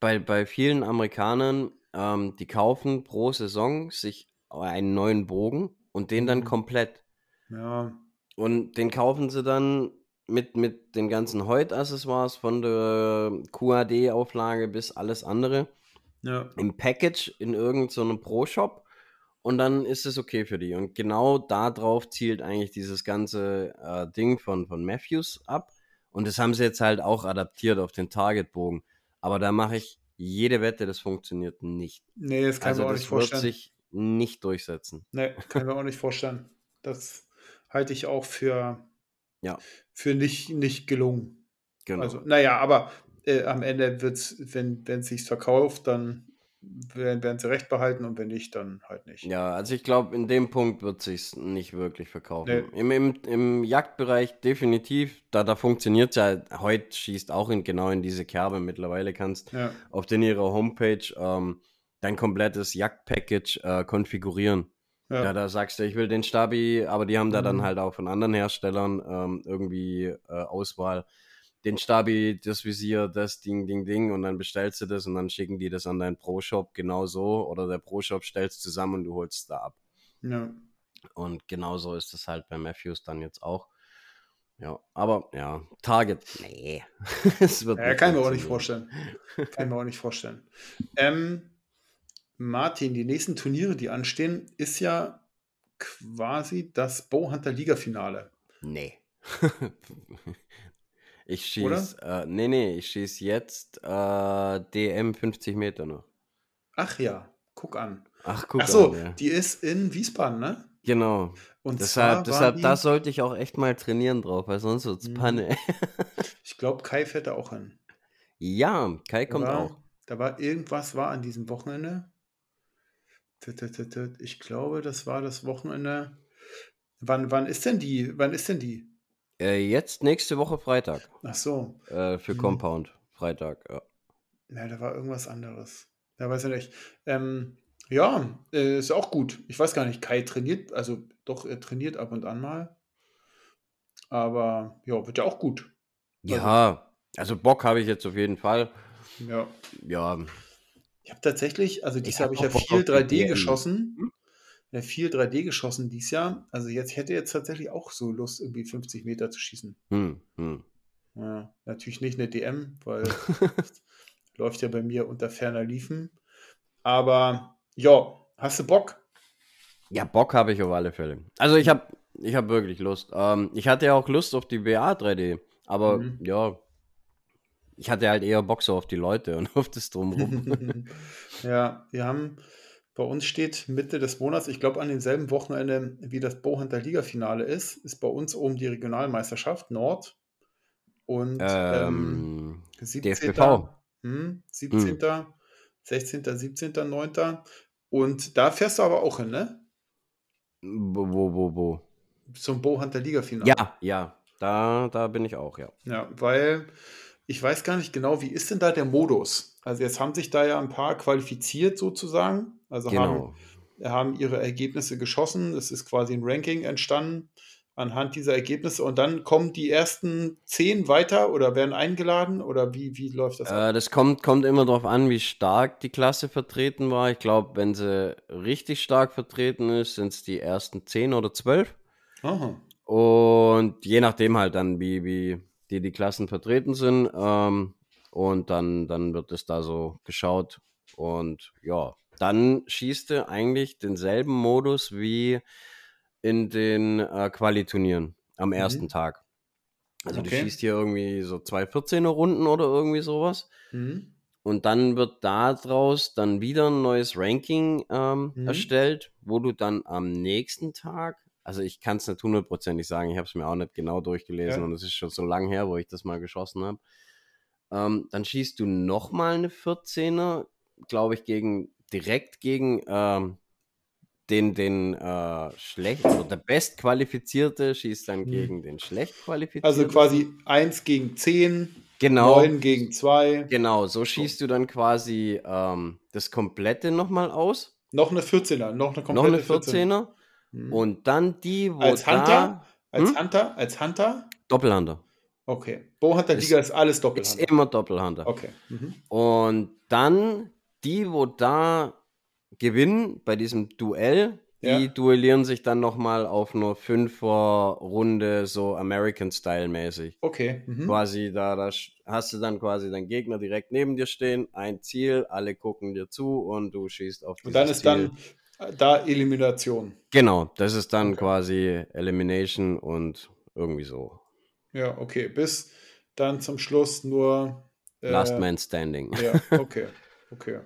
bei, bei vielen Amerikanern, ähm, die kaufen pro Saison sich einen neuen Bogen und den dann Mhm. komplett. Ja. Und den kaufen sie dann mit, mit den ganzen Heut-Accessoires von der QAD-Auflage bis alles andere Ja. im Package in irgendeinem so Pro-Shop und dann ist es okay für die. Und genau darauf zielt eigentlich dieses ganze äh, Ding von, von Matthews ab. Und das haben sie jetzt halt auch adaptiert auf den Target-Bogen. Aber da mache ich jede Wette, das funktioniert nicht. Nee, das kann Also mir auch das nicht wird vorstellen. sich nicht durchsetzen. Nee, kann mir auch nicht vorstellen. Das halte ich auch für, Ja. für nicht, nicht gelungen. Genau. Also, naja, aber äh, am Ende wird es, wenn es sich verkauft, dann werden, werden sie recht behalten und wenn nicht, dann halt nicht. Ja, also ich glaube, in dem Punkt wird sich nicht wirklich verkaufen. Nee. Im, im, Im Jagdbereich definitiv, da, da funktioniert es ja, heute schießt auch in, genau in diese Kerbe. Mittlerweile kannst Ja, auf den ihrer Homepage ähm, dein komplettes Jagdpackage äh, konfigurieren. ja. Ja, da sagst du, ich will den Stabi, aber die haben da dann Mhm. halt auch von anderen Herstellern ähm, irgendwie äh, Auswahl. Den Stabi, das Visier, das Ding, Ding, Ding und dann bestellst du das und dann schicken die das an deinen Pro-Shop genau so oder der Pro-Shop stellt es zusammen und du holst es da ab. ja. Und genauso ist es halt bei Matthews dann jetzt auch. Ja, aber ja, Target, nee. <laughs> es wird Ja, kann ich mir auch nicht vorstellen. Kann ich mir auch nicht vorstellen. Ähm, Martin, die nächsten Turniere, die anstehen, ist ja quasi das Bowhunter Liga-Finale. Nee. <laughs> ich Oder? schieß, äh, nee, nee, ich schieß jetzt äh, DM 50 Meter noch. Ach ja, guck an. Ach, guck Ach so, an, ja. die ist in Wiesbaden, ne? Genau. Und Deshalb, deshalb da sollte ich auch echt mal trainieren drauf, weil sonst wird's Mhm. Panne. <laughs> ich glaube, Kai fährt da auch hin. ja, Kai kommt war, auch. da war irgendwas war an diesem Wochenende. Ich glaube, das war das Wochenende. Wann, wann ist denn die? Wann ist denn die? Äh, jetzt nächste Woche Freitag. Ach so. Äh, für Mhm. Compound. Freitag, ja. Ja, da war irgendwas anderes. Ja, weiß ich nicht. Ähm, ja, äh, ist auch gut. Ich weiß gar nicht, Kai trainiert, also doch, er trainiert ab und an mal. Aber ja, wird ja auch gut. Also, Ja, also Bock habe ich jetzt auf jeden Fall. ja. Ja, Ich habe tatsächlich, also ich Jahr habe ich auch ja Bock viel auf die 3D DM. geschossen. Hm? Ja, viel 3D geschossen dieses Jahr. Also jetzt ich hätte jetzt tatsächlich auch so Lust, irgendwie 50 Meter zu schießen. Hm, hm. Ja, natürlich nicht eine DM, weil <laughs> läuft ja bei mir unter ferner Liefen. Aber ja, hast du Bock? Ja, Bock habe ich auf alle Fälle. Also ich habe ich hab wirklich Lust. Ähm, ich hatte ja auch Lust auf die BA 3D, aber Mhm. ja, ich hatte halt eher Bock so auf die Leute und <laughs> auf das Drumherum. <laughs> ja, wir haben, bei uns steht Mitte des Monats, ich glaube an demselben Wochenende, wie das Bowhunter Liga-Finale ist, ist bei uns oben die Regionalmeisterschaft Nord. Und ähm, ähm, 17. DFBV. Hm, 17., 16., 17., 9. Und da fährst du aber auch hin, ne? Wo, wo, wo, wo? Zum Bowhunter Liga-Finale. Ja, ja, da, da bin ich auch, ja. Ja, weil ich weiß gar nicht genau, wie ist denn da der Modus? Also jetzt haben sich da ja ein paar qualifiziert sozusagen. Also haben, Genau. haben ihre Ergebnisse geschossen. Es ist quasi ein Ranking entstanden. anhand dieser Ergebnisse und dann kommen die ersten zehn weiter oder werden eingeladen oder wie, wie läuft das? Äh, das kommt, kommt immer darauf an, wie stark die Klasse vertreten war. Ich glaube, wenn sie richtig stark vertreten ist, sind es die ersten zehn oder zwölf. Aha. Und je nachdem halt dann, wie, wie die, die Klassen vertreten sind. Ähm, und dann, dann wird es da so geschaut. Und ja, dann schießt du eigentlich denselben Modus wie in den äh, Quali-Turnieren am ersten mhm. Tag. Also okay. du schießt hier irgendwie so zwei 14er Runden oder irgendwie sowas. Mhm. Und dann wird daraus dann wieder ein neues Ranking ähm, mhm. erstellt, wo du dann am nächsten Tag, also ich kann es nicht hundertprozentig sagen, ich habe es mir auch nicht genau durchgelesen ja. und es ist schon so lang her, wo ich das mal geschossen habe. Ähm, dann schießt du nochmal eine 14er, glaube ich, gegen direkt gegen ähm, den, den äh, schlecht oder der bestqualifizierte schießt dann hm. gegen den schlecht qualifizierten. Also quasi 1 gegen 10, genau, 9 gegen 2. Genau, so schießt du dann quasi ähm, das komplette nochmal aus. Noch eine 14er, noch eine komplette Noch eine 14er. 14er. Hm. Und dann die, wo als Hunter, da, als hm? Hunter, als Hunter. Doppelhunter. Okay. Bowhunter Liga ist, ist alles Doppelhunter. Ist immer Doppelhunter. Okay. Mhm. Und dann die, wo da gewinnen bei diesem Duell, die ja. duellieren sich dann nochmal auf einer Fünfer-Runde, so American-Style-mäßig. Okay. Mhm. Quasi, da, da hast du dann quasi deinen Gegner direkt neben dir stehen, ein Ziel, alle gucken dir zu und du schießt auf Und dann ist Ziel. dann da Elimination. Genau, das ist dann okay. quasi Elimination und irgendwie so. Ja, okay. Bis dann zum Schluss nur. Äh, Last Man Standing. Ja, <laughs> okay. Okay.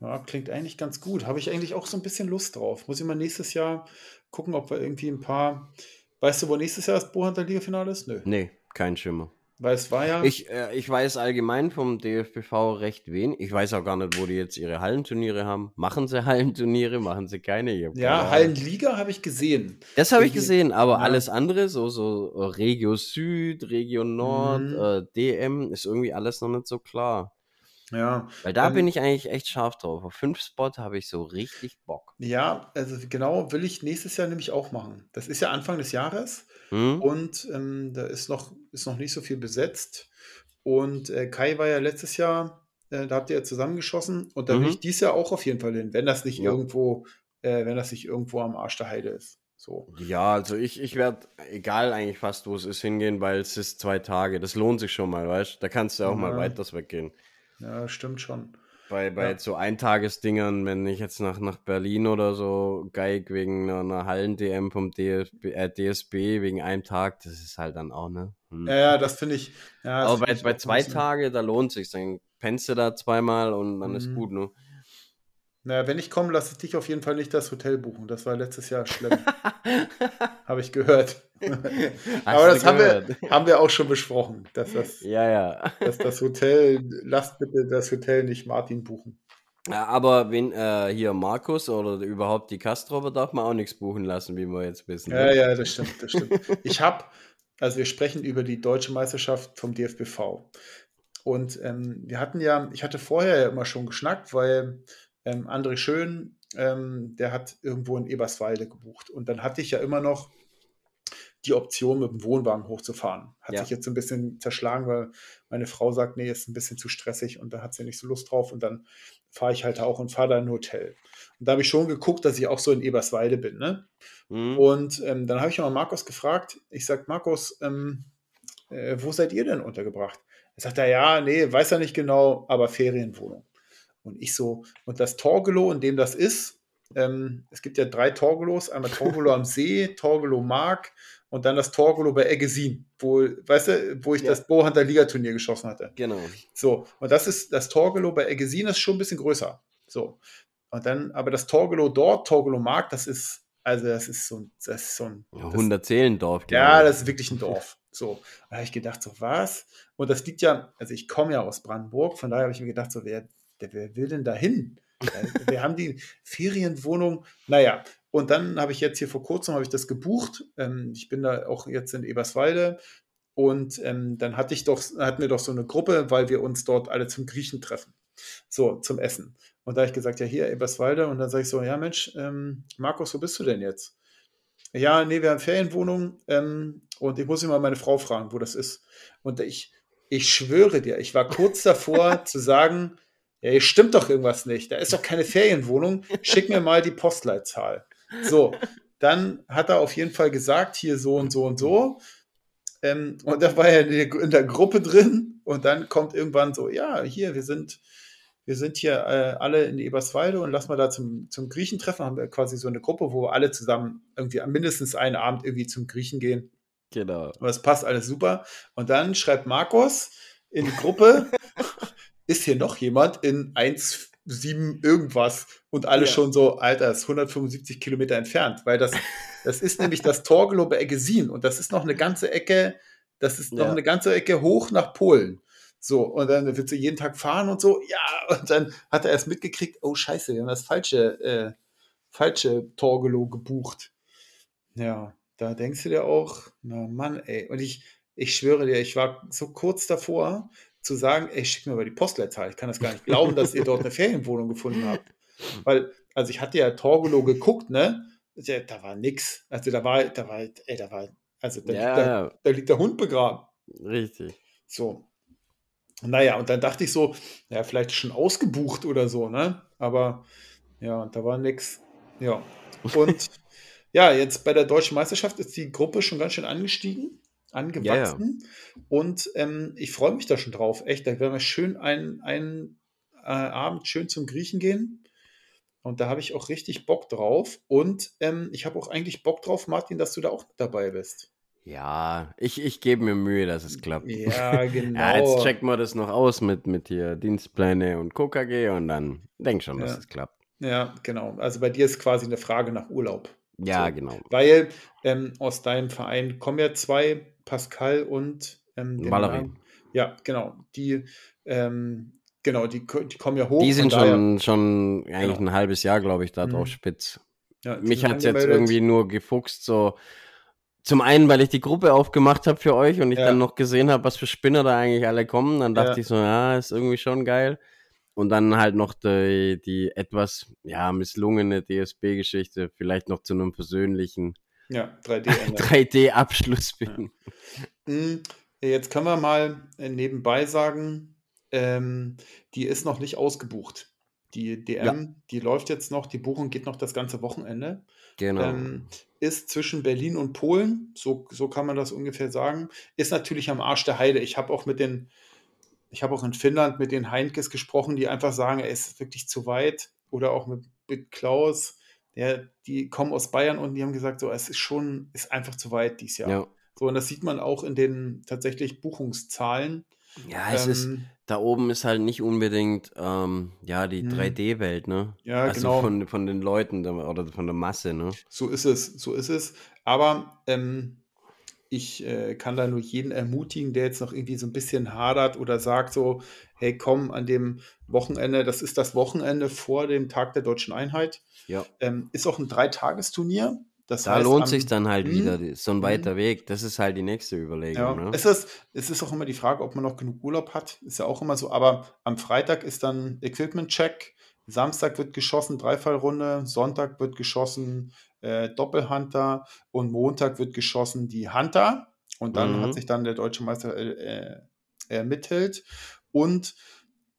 Ja, klingt eigentlich ganz gut. Habe ich eigentlich auch so ein bisschen Lust drauf. Muss ich mal nächstes Jahr gucken, ob wir irgendwie ein paar. Weißt du, wo nächstes Jahr das Buchhunter Liga-Finale ist? Nö. Nee, kein Schimmer. Weil es war ja. Ich, äh, ich weiß allgemein vom DFBV recht wenig. Ich weiß auch gar nicht, wo die jetzt ihre Hallenturniere haben. Machen sie <laughs> Hallenturniere? Machen sie keine? Ja, Hallenliga habe ich gesehen. Das habe ich gesehen, aber ja. alles andere, so, so Regio Süd, Regio Nord, mhm. äh, DM, ist irgendwie alles noch nicht so klar. Ja. Weil da ähm, bin ich eigentlich echt scharf drauf. Auf fünf Spot habe ich so richtig Bock. Ja, also genau will ich nächstes Jahr nämlich auch machen. Das ist ja Anfang des Jahres hm? und ähm, da ist noch, ist noch nicht so viel besetzt. Und äh, Kai war ja letztes Jahr, äh, da habt ihr ja zusammengeschossen und da mhm. will ich dieses Jahr auch auf jeden Fall hin, wenn das nicht ja. irgendwo, äh, wenn das nicht irgendwo am Arsch der Heide ist. So. Ja, also ich, ich werde, egal eigentlich fast, wo es ist, hingehen, weil es ist zwei Tage. Das lohnt sich schon mal, weißt du? Da kannst du auch ja. mal weiters weggehen. Ja, stimmt schon. Bei, bei ja. so Eintagesdingern, wenn ich jetzt nach, nach Berlin oder so geig wegen einer, einer Hallen-DM vom DFB, äh, DSB wegen einem Tag, das ist halt dann auch, ne? Hm. Ja, ja, das finde ich. Ja, Aber bei, bei zwei Tagen, da lohnt sich Dann pennst du da zweimal und dann mhm. ist gut, ne? Naja, wenn ich komme, lasse ich dich auf jeden Fall nicht das Hotel buchen. Das war letztes Jahr schlimm. <laughs> Habe ich gehört. Aber das haben wir, haben wir auch schon besprochen. Dass das, ja, ja. Dass das Hotel, lasst bitte das Hotel nicht Martin buchen. Ja, aber wenn äh, hier Markus oder überhaupt die Kastrober darf man auch nichts buchen lassen, wie wir jetzt wissen. Ja, ne? ja, das stimmt, das stimmt. ich habe, also wir sprechen über die deutsche Meisterschaft vom DFBV. Und ähm, wir hatten ja, ich hatte vorher ja immer schon geschnackt, weil ähm, André Schön, ähm, der hat irgendwo in Eberswalde gebucht. Und dann hatte ich ja immer noch die Option, mit dem Wohnwagen hochzufahren. Hat ja. sich jetzt ein bisschen zerschlagen, weil meine Frau sagt, nee, ist ein bisschen zu stressig und da hat sie nicht so Lust drauf. Und dann fahre ich halt auch und fahre da in ein Hotel. Und da habe ich schon geguckt, dass ich auch so in Eberswalde bin. Ne? Mhm. Und ähm, dann habe ich mal Markus gefragt. Ich sage, Markus, ähm, äh, wo seid ihr denn untergebracht? Er sagt, ja, nee, weiß er nicht genau, aber Ferienwohnung. Und ich so, und das Torgelow, in dem das ist, ähm, es gibt ja drei Torgelows, einmal Torgelow am See, Torgelow Mark und dann das Torgelow bei Eggesin, wo, weißt du, wo ich ja. das Bohunter Ligaturnier geschossen hatte. Genau. So, und das ist, das Torgelow bei Eggesin ist schon ein bisschen größer. So. Und dann, aber das Torgelow dort, Torgelow Mark, das ist, also das ist so ein, das ist so ein. Ja, 100 Seelendorf. Ja, das ist wirklich ein Dorf. So, da habe ich gedacht, so was? Und das liegt ja, also ich komme ja aus Brandenburg, von daher habe ich mir gedacht, so wer, wer will denn da hin? Wir haben die Ferienwohnung. Naja, und dann habe ich jetzt hier vor kurzem ich das gebucht. Ähm, ich bin da auch jetzt in Eberswalde. Und ähm, dann hatte ich doch, hatten wir doch so eine Gruppe, weil wir uns dort alle zum Griechen treffen. So, zum Essen. Und da habe ich gesagt, ja, hier Eberswalde. Und dann sage ich so, ja Mensch, ähm, Markus, wo bist du denn jetzt? Ja, nee, wir haben Ferienwohnung ähm, und ich muss immer meine Frau fragen, wo das ist. Und ich, ich schwöre dir, ich war kurz davor <laughs> zu sagen, ja, stimmt doch irgendwas nicht. Da ist doch keine Ferienwohnung. <laughs> Schick mir mal die Postleitzahl. So, dann hat er auf jeden Fall gesagt, hier so und so und so. Ähm, und da war er in der Gruppe drin und dann kommt irgendwann so, ja, hier, wir sind, wir sind hier äh, alle in Eberswalde und lass mal da zum, zum Griechen treffen. Haben wir quasi so eine Gruppe, wo wir alle zusammen irgendwie mindestens einen Abend irgendwie zum Griechen gehen. Genau. Und das passt alles super. Und dann schreibt Markus in die Gruppe, ist hier noch jemand in 1,7 irgendwas und alle ja. schon so, Alter, ist 175 Kilometer entfernt, weil das, das ist nämlich das Torgelow bei Eggesin und das ist noch eine ganze Ecke, das ist noch ja. eine ganze Ecke hoch nach Polen. So, und dann wird sie jeden Tag fahren und so, ja, und dann hat er erst mitgekriegt, oh Scheiße, wir haben das falsche, äh, falsche Torgelow gebucht. Ja, da denkst du dir auch, na Mann, ey. Und ich, ich schwöre dir, ich war so kurz davor zu sagen, ey, schick mir mal die Postleitzahl. Ich kann das gar nicht glauben, dass ihr dort eine Ferienwohnung gefunden habt. Weil, also ich hatte ja Torgelow geguckt, ne? Da war nix. Also da war, da war, ey, da war, also da, ja, liegt, der, da liegt der Hund begraben. Richtig. So. Naja, und dann dachte ich so, ja, vielleicht schon ausgebucht oder so, ne? Aber ja, da war nix. Ja. Und <laughs> ja, jetzt bei der deutschen Meisterschaft ist die Gruppe schon ganz schön angestiegen, angewachsen. Ja, ja. Und ähm, ich freue mich da schon drauf. Echt, da werden wir schön einen, einen äh, Abend schön zum Griechen gehen. Und da habe ich auch richtig Bock drauf. Und ähm, ich habe auch eigentlich Bock drauf, Martin, dass du da auch dabei bist. Ja, ich, ich gebe mir Mühe, dass es klappt. Ja, genau. <laughs> ja, jetzt checken wir das noch aus mit, mit hier Dienstpläne und KKG und dann denk schon, dass es klappt. Ja, genau. Also bei dir ist quasi eine Frage nach Urlaub. Ja, so. genau. Weil ähm, aus deinem Verein kommen ja zwei, Pascal und ähm, Valerie. Ja, genau. Die, ähm, genau, die, die kommen ja hoch. Die sind schon, schon eigentlich genau. ein halbes Jahr, glaube ich, da drauf mhm. spitz. Ja, Mich hat es jetzt irgendwie nur gefuchst, so zum einen, weil ich die Gruppe aufgemacht habe für euch und ich ja. dann noch gesehen habe, was für Spinner da eigentlich alle kommen. Dann dachte ja. ich so, ja, ist irgendwie schon geil. Und dann halt noch die, die etwas ja, misslungene DSB-Geschichte, vielleicht noch zu einem persönlichen ja, 3D-Abschluss 3D bin. Ja. Jetzt können wir mal nebenbei sagen, ähm, die ist noch nicht ausgebucht. Die DM, ja. die läuft jetzt noch, die Buchung geht noch das ganze Wochenende. Genau. Ähm, ist zwischen Berlin und Polen, so, so kann man das ungefähr sagen, ist natürlich am Arsch der Heide. Ich habe auch mit den, ich habe auch in Finnland mit den Heinkes gesprochen, die einfach sagen, er ist wirklich zu weit. Oder auch mit, mit Klaus, der, die kommen aus Bayern und die haben gesagt, so, es ist schon, ist einfach zu weit dieses Jahr. Ja. So, und das sieht man auch in den tatsächlich Buchungszahlen. Ja, es ähm, ist, da oben ist halt nicht unbedingt, ähm, ja, die 3D-Welt, hm. ne? Ja, also genau. Von, von den Leuten oder von der Masse, ne? So ist es, so ist es. Aber ähm, ich äh, kann da nur jeden ermutigen, der jetzt noch irgendwie so ein bisschen hadert oder sagt so, hey, komm, an dem Wochenende, das ist das Wochenende vor dem Tag der deutschen Einheit. Ja. Ähm, ist auch ein Dreitagesturnier. Das da heißt, lohnt sich dann halt wieder, so ein weiter mh. Weg. Das ist halt die nächste Überlegung. Ja. Ne? Es, ist, es ist auch immer die Frage, ob man noch genug Urlaub hat. Ist ja auch immer so. Aber am Freitag ist dann Equipment-Check. Samstag wird geschossen, Dreifallrunde. Sonntag wird geschossen, äh, Doppelhunter. Und Montag wird geschossen, die Hunter. Und dann mhm. hat sich dann der deutsche Meister äh, ermittelt. Und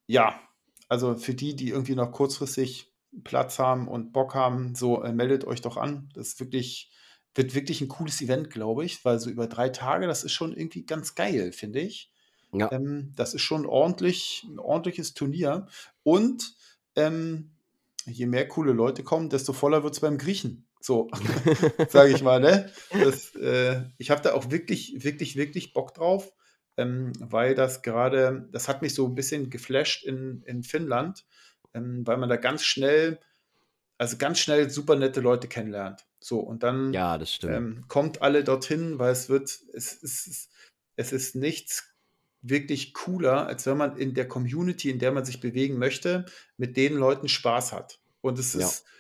ja, also für die, die irgendwie noch kurzfristig Platz haben und Bock haben, so äh, meldet euch doch an. Das ist wirklich, wird wirklich ein cooles Event, glaube ich, weil so über drei Tage, das ist schon irgendwie ganz geil, finde ich. Ja. Ähm, das ist schon ordentlich, ein ordentliches Turnier. Und ähm, je mehr coole Leute kommen, desto voller wird es beim Griechen. So, <laughs> sage ich mal, ne? Das, äh, ich habe da auch wirklich, wirklich, wirklich Bock drauf, ähm, weil das gerade, das hat mich so ein bisschen geflasht in, in Finnland ähm, weil man da ganz schnell, also ganz schnell super nette Leute kennenlernt. So, und dann ja, ähm, kommt alle dorthin, weil es wird, es ist, es ist nichts wirklich cooler, als wenn man in der Community, in der man sich bewegen möchte, mit den Leuten Spaß hat. Und es ist, ja.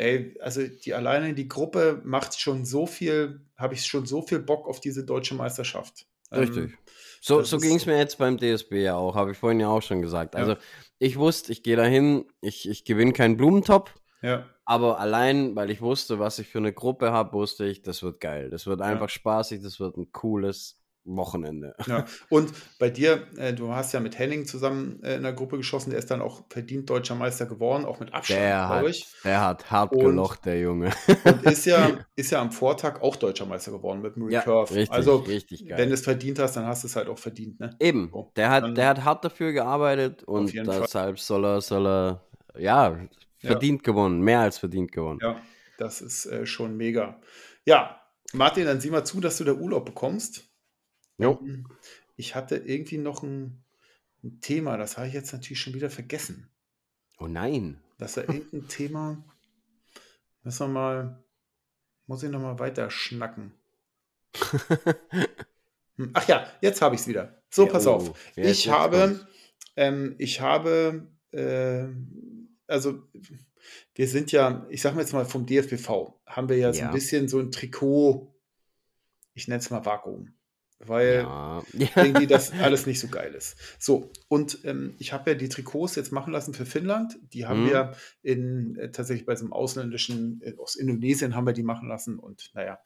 Ey, also die alleine die Gruppe macht schon so viel, habe ich schon so viel Bock auf diese deutsche Meisterschaft. Richtig. Ähm, so, so ging es mir jetzt beim DSB ja auch, habe ich vorhin ja auch schon gesagt. Also ja. ich wusste, ich gehe dahin, ich, ich gewinne keinen Blumentop, ja. Aber allein, weil ich wusste, was ich für eine Gruppe habe, wusste ich, das wird geil. Das wird einfach Ja. spaßig, das wird ein cooles Wochenende. Ja. <laughs> Und bei dir, äh, du hast ja mit Henning zusammen äh, in der Gruppe geschossen, der ist dann auch verdient deutscher Meister geworden, auch mit Abstand, glaube ich. der hat hart Und- gelocht, der Junge. Und ist ja, <laughs> ist ja am Vortag auch deutscher Meister geworden mit dem Ja, Recurve. richtig, also, richtig geil. wenn du es verdient hast, dann hast du es halt auch verdient, ne? Eben, So, der hat, dann- der hat hart dafür gearbeitet und deshalb soll er, soll er, ja, verdient gewonnen, mehr als verdient gewonnen. Ja, das ist äh, schon mega. Ja, Martin, dann sieh mal zu, dass du da Urlaub bekommst. Jo. Ich hatte irgendwie noch ein, ein Thema, das habe ich jetzt natürlich schon wieder vergessen. Oh nein. Das ist <laughs> ja irgendein Thema. Müssen wir mal, muss ich noch mal weiter schnacken. Hm, Ach ja, jetzt habe ich es wieder. So, Ja, pass oh, auf. ich habe, ähm, ich habe, äh, also wir sind ja, ich sage mal jetzt mal vom DFBV, haben wir ja so Ja. ein bisschen so ein Trikot, ich nenne es mal Vakuum, weil Ja. irgendwie das alles nicht so geil ist. So, und ähm, ich habe ja die Trikots jetzt machen lassen für Finnland. Die haben Mhm. wir in äh, tatsächlich bei so einem ausländischen, äh, aus Indonesien haben wir die machen lassen und naja.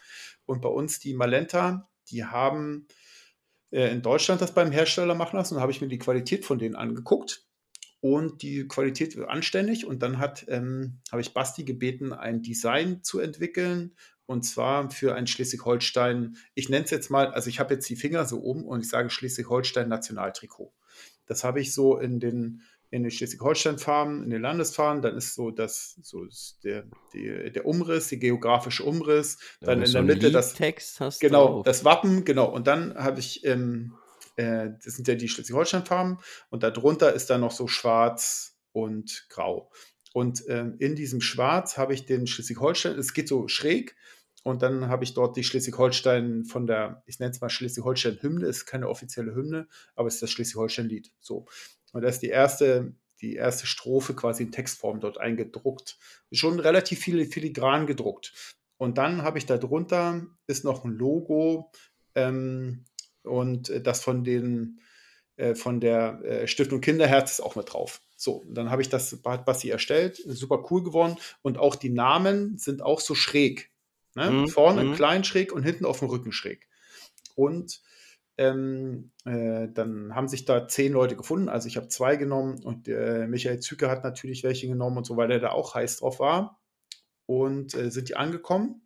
Und bei uns die Malenta, die haben äh, in Deutschland das beim Hersteller machen lassen und habe ich mir die Qualität von denen angeguckt. Und die Qualität anständig. Und dann hat, ähm, habe ich Basti gebeten, ein Design zu entwickeln. Und zwar für ein Schleswig-Holstein, ich nenne es jetzt mal, also ich habe jetzt die Finger so oben und ich sage Schleswig-Holstein Nationaltrikot. Das habe ich so in den, in den Schleswig-Holstein-Farben, in den Landesfarben. Dann ist so das, so der, die, der Umriss, der geografische Umriss. Dann in der Mitte das, Liedtext hast Genau, das Wappen, genau. Und dann habe ich, ähm, äh, das sind ja die Schleswig-Holstein-Farben und darunter ist dann noch so schwarz und grau. Und ähm, in diesem Schwarz habe ich den Schleswig-Holstein, es geht so schräg und dann habe ich dort die Schleswig-Holstein von der, ich nenne es mal Schleswig-Holstein-Hymne, ist keine offizielle Hymne, aber es ist das Schleswig-Holstein-Lied. So. Und da ist die erste, die erste Strophe quasi in Textform dort eingedruckt. Schon relativ viel filigran gedruckt. Und dann habe ich da drunter ist noch ein Logo ähm, und das von den äh, von der äh, Stiftung Kinderherz ist auch mit drauf. So, dann habe ich das hat Basti erstellt, super cool geworden und auch die Namen sind auch so schräg. Ne? Mhm, Vorne mhm. klein schräg und hinten auf dem Rücken schräg. Und ähm, äh, dann haben sich da zehn Leute gefunden. Also ich habe zwei genommen und äh, Michael Züke hat natürlich welche genommen und so, weil er da auch heiß drauf war. Und äh, sind die angekommen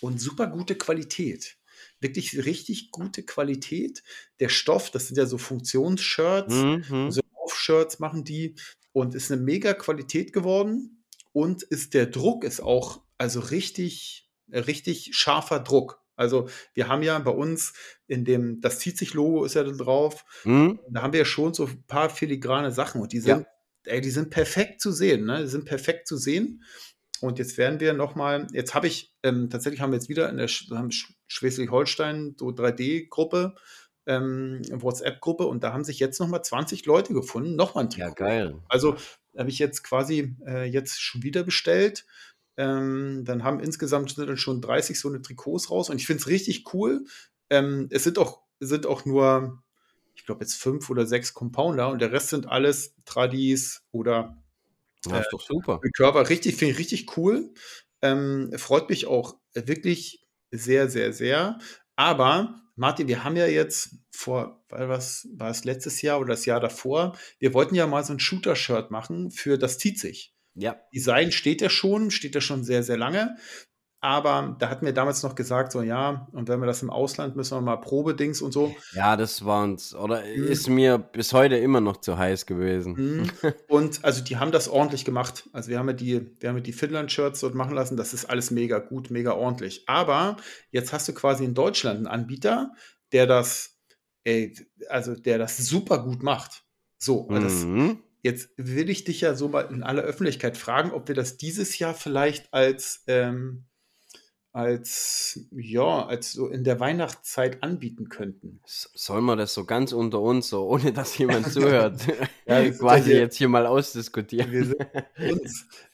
und super gute Qualität. Wirklich richtig gute Qualität. Der Stoff, das sind ja so Funktionsshirts, Mhm, mhm. so Laufshirts machen die und ist eine mega Qualität geworden. Und ist der Druck ist auch also richtig, richtig scharfer Druck. Also wir haben ja bei uns in dem, das zieht sich Logo ist ja drauf. Mhm. Da haben wir ja schon so ein paar filigrane Sachen und die Ja. sind, ey, die sind perfekt zu sehen, ne? Die sind perfekt zu sehen. Und jetzt werden wir nochmal, jetzt habe ich, ähm, tatsächlich haben wir jetzt wieder in der Sch- Schleswig-Holstein so 3D-Gruppe, ähm, WhatsApp-Gruppe und da haben sich jetzt nochmal 20 Leute gefunden, nochmal ein Ja, Trikot. geil. Also habe ich jetzt quasi äh, jetzt schon wieder bestellt. Ähm, dann haben insgesamt schon 30 so eine Trikots raus und ich finde es richtig cool. Ähm, es sind auch, sind auch nur, ich glaube, jetzt fünf oder sechs Compounder und der Rest sind alles Tradis oder Das ist doch super. Körper. Richtig, finde ich richtig cool. Ähm, freut mich auch wirklich sehr, sehr, sehr. Aber Martin, wir haben ja jetzt vor, was war es letztes Jahr oder das Jahr davor, wir wollten ja mal so ein Shooter-Shirt machen für das zieht sich. Ja. Design steht ja schon, steht ja schon sehr, sehr lange. Aber da hatten wir damals noch gesagt, so ja, und wenn wir das im Ausland, müssen wir mal Probedings und so. Ja, das war uns, oder Mhm. ist mir bis heute immer noch zu heiß gewesen. Mhm. <laughs> Und also die haben das ordentlich gemacht. Also wir haben ja die, wir haben ja die Finnland-Shirts dort machen lassen. Das ist alles mega gut, mega ordentlich. Aber jetzt hast du quasi in Deutschland einen Anbieter, der das, ey, also der das super gut macht. So, und das, Mhm. Jetzt will ich dich ja so mal in aller Öffentlichkeit fragen, ob wir das dieses Jahr vielleicht als ähm, als ja, als so in der Weihnachtszeit anbieten könnten. Soll man das so ganz unter uns, so ohne dass jemand <laughs> zuhört, Ja, <laughs> quasi jetzt hier mal ausdiskutieren? <laughs>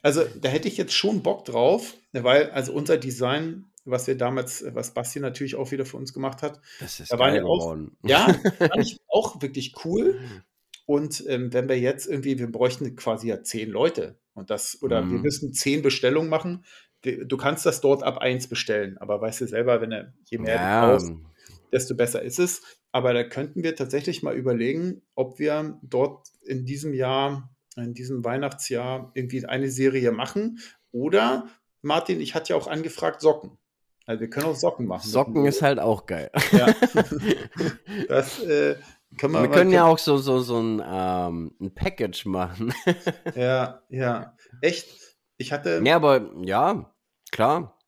Also da hätte ich jetzt schon Bock drauf, weil also unser Design, was wir damals, was Basti natürlich auch wieder für uns gemacht hat, Das ist Da geil ja auch- geworden. ja, fand ich auch wirklich cool. Und ähm, wenn wir jetzt irgendwie, wir bräuchten quasi ja zehn Leute. Und das, oder mhm. wir müssen zehn Bestellungen machen. Du kannst das dort ab eins bestellen, aber weißt du selber, wenn du, je mehr ja. du brauchst, desto besser ist es. Aber da könnten wir tatsächlich mal überlegen, ob wir dort in diesem Jahr, in diesem Weihnachtsjahr irgendwie eine Serie machen. Oder, Martin, ich hatte ja auch angefragt Socken. Also wir können auch Socken machen. Socken ist halt auch geil. Ja. <laughs> das äh, können wir, wir können ja auch so, so, so ein, ähm, ein Package machen. <laughs> ja, ja. Echt? Ich hatte. Ja, aber ja, klar.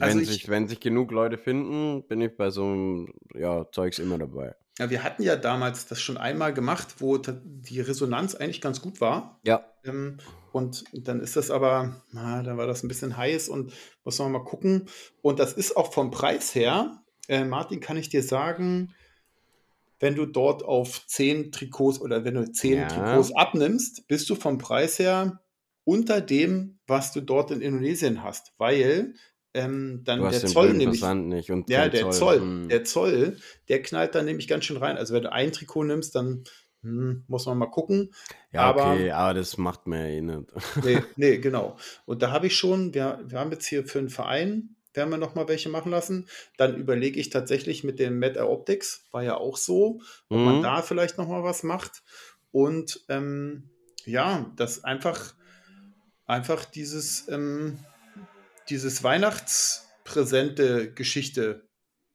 Also wenn, ich, sich, wenn sich genug Leute finden, bin ich bei so einem ja, Zeugs immer dabei. Ja, wir hatten ja damals das schon einmal gemacht, wo die Resonanz eigentlich ganz gut war. Ja. Ähm, und dann ist das aber, na, dann war das ein bisschen heiß und muss man mal gucken. Und das ist auch vom Preis her, äh, Martin, kann ich dir sagen, wenn du dort auf 10 Trikots oder wenn du 10 ja. Trikots abnimmst, bist du vom Preis her unter dem, was du dort in Indonesien hast, weil ähm, dann der Zoll nämlich. Nicht und ja, der Zoll, Zoll hm. der Zoll, der knallt dann nämlich ganz schön rein. Also wenn du ein Trikot nimmst, dann hm, muss man mal gucken. Ja, aber, okay, aber das macht mir eh nicht. nee, <laughs> nee, genau. Und da habe ich schon, wir, wir haben jetzt hier für einen Verein, werden wir noch mal welche machen lassen. Dann überlege ich tatsächlich mit dem Meta Optics, war ja auch so, ob mhm. man da vielleicht noch mal was macht. Und ähm, ja, das einfach, einfach dieses, ähm, dieses Weihnachtspräsente Geschichte,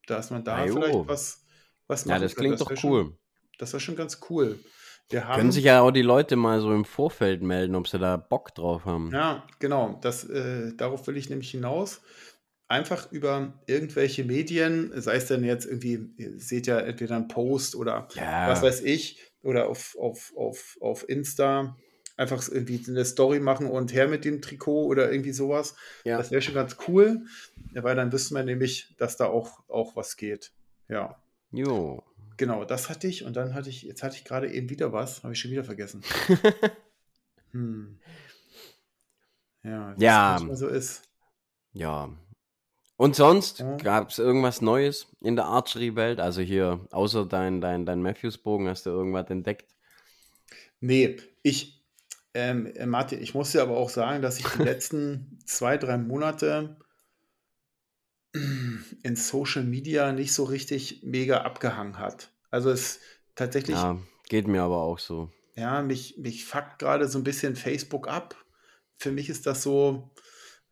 dass man da Ajo. vielleicht was, was machen Ja, das klingt das doch cool. Schon, das war schon ganz cool. Wir haben, Können sich ja auch die Leute mal so im Vorfeld melden, ob sie da Bock drauf haben. Ja, genau. Das, äh, darauf will ich nämlich hinaus. Einfach über irgendwelche Medien, sei es denn jetzt irgendwie, ihr seht ja entweder einen Post oder ja. was weiß ich, oder auf, auf, auf, auf Insta einfach irgendwie eine Story machen und her mit dem Trikot oder irgendwie sowas. Ja. Das wäre schon ganz cool, weil dann wissen wir nämlich, dass da auch, auch was geht. Ja. Jo. Genau, das hatte ich und dann hatte ich, jetzt hatte ich gerade eben wieder was, habe ich schon wieder vergessen. <laughs> hm. Ja, ja. so ist. Ja. Und sonst ja. gab es irgendwas Neues in der Archery-Welt? Also hier, außer dein, dein, dein Matthews-Bogen, hast du irgendwas entdeckt? Nee, ich, ähm, äh, Martin, ich muss dir aber auch sagen, dass ich die <laughs> letzten zwei, drei Monate in Social Media nicht so richtig mega abgehangen hat. Also es tatsächlich. Ja, geht mir aber auch so. Ja, mich, mich fuckt gerade so ein bisschen Facebook ab. Für mich ist das so,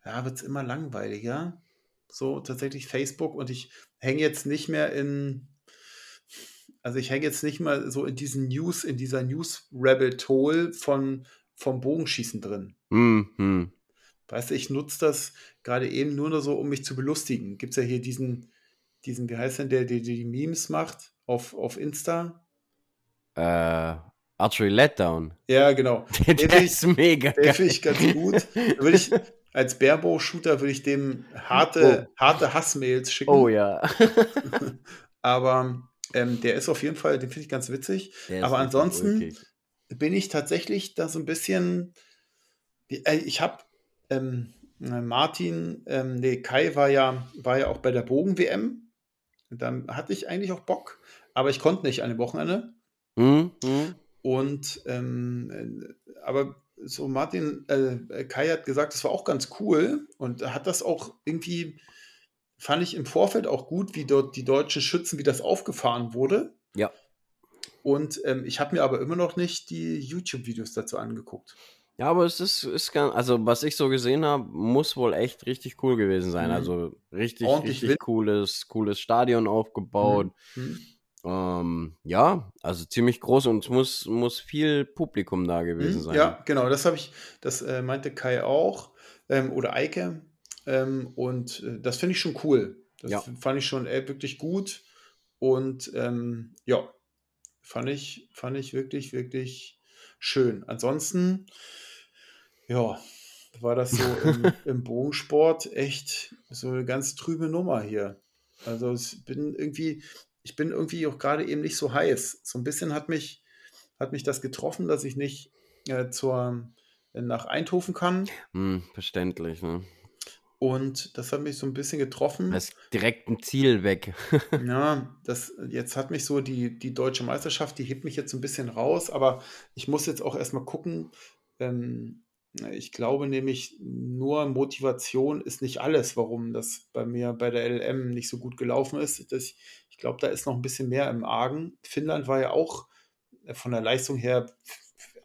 ja, wird es immer langweiliger. So tatsächlich Facebook und ich hänge jetzt nicht mehr in, also ich hänge jetzt nicht mal so in diesen News, in dieser News Rabbit Hole von vom Bogenschießen drin. Mhm. Weißt du, ich nutze das gerade eben nur noch so, um mich zu belustigen. Gibt es ja hier diesen, diesen, wie heißt denn der, der die Memes macht auf, auf Insta? Äh, Archery Letdown. Ja, genau. <laughs> der, der ist mega. Der finde ich ganz gut. würde ich, als Barebow-Shooter würde ich dem harte, oh. harte Hassmails schicken. Oh ja. <laughs> Aber ähm, der ist auf jeden Fall, den finde ich ganz witzig. Aber ansonsten bin ich tatsächlich da so ein bisschen. Äh, ich habe ähm, Martin, ähm, nee, Kai war ja, war ja auch bei der Bogen-WM. Da hatte ich eigentlich auch Bock, aber ich konnte nicht an dem Wochenende. Mhm. mhm. Und ähm, äh, aber so Martin, äh, Kai hat gesagt, das war auch ganz cool und hat das auch irgendwie, fand ich im Vorfeld auch gut, wie dort die deutschen Schützen, wie das aufgefahren wurde. Ja. Und ähm, ich habe mir aber immer noch nicht die YouTube-Videos dazu angeguckt. Ja, aber es ist, ist ganz, also was ich so gesehen habe, muss wohl echt richtig cool gewesen sein. Mhm. Also richtig, Ordentlich richtig cooles, cooles Stadion aufgebaut. Mhm. Ähm, ja, also ziemlich groß und es muss, muss viel Publikum da gewesen mhm. sein. Ja, genau, das habe ich, das äh, meinte Kai auch ähm, oder Eike. Ähm, und äh, das finde ich schon cool. Das ja. fand ich schon äh, wirklich gut. Und ähm, ja, Fand ich, fand ich wirklich, wirklich schön. Ansonsten, ja, war das so im, <laughs> im Bogensport echt so eine ganz trübe Nummer hier. Also ich bin irgendwie, ich bin irgendwie auch gerade eben nicht so heiß. So ein bisschen hat mich, hat mich das getroffen, dass ich nicht äh, zur, nach Eindhoven kann. Hm, verständlich, ne? Und das hat mich so ein bisschen getroffen. Das ist direkt ein Ziel weg. <laughs> ja, das, jetzt hat mich so die, die deutsche Meisterschaft, die hebt mich jetzt ein bisschen raus, aber ich muss jetzt auch erstmal gucken, ähm, Ich glaube nämlich, nur Motivation ist nicht alles, warum das bei mir bei der LM nicht so gut gelaufen ist. Das, ich glaube, da ist noch ein bisschen mehr im Argen. Finnland war ja auch äh, von der Leistung her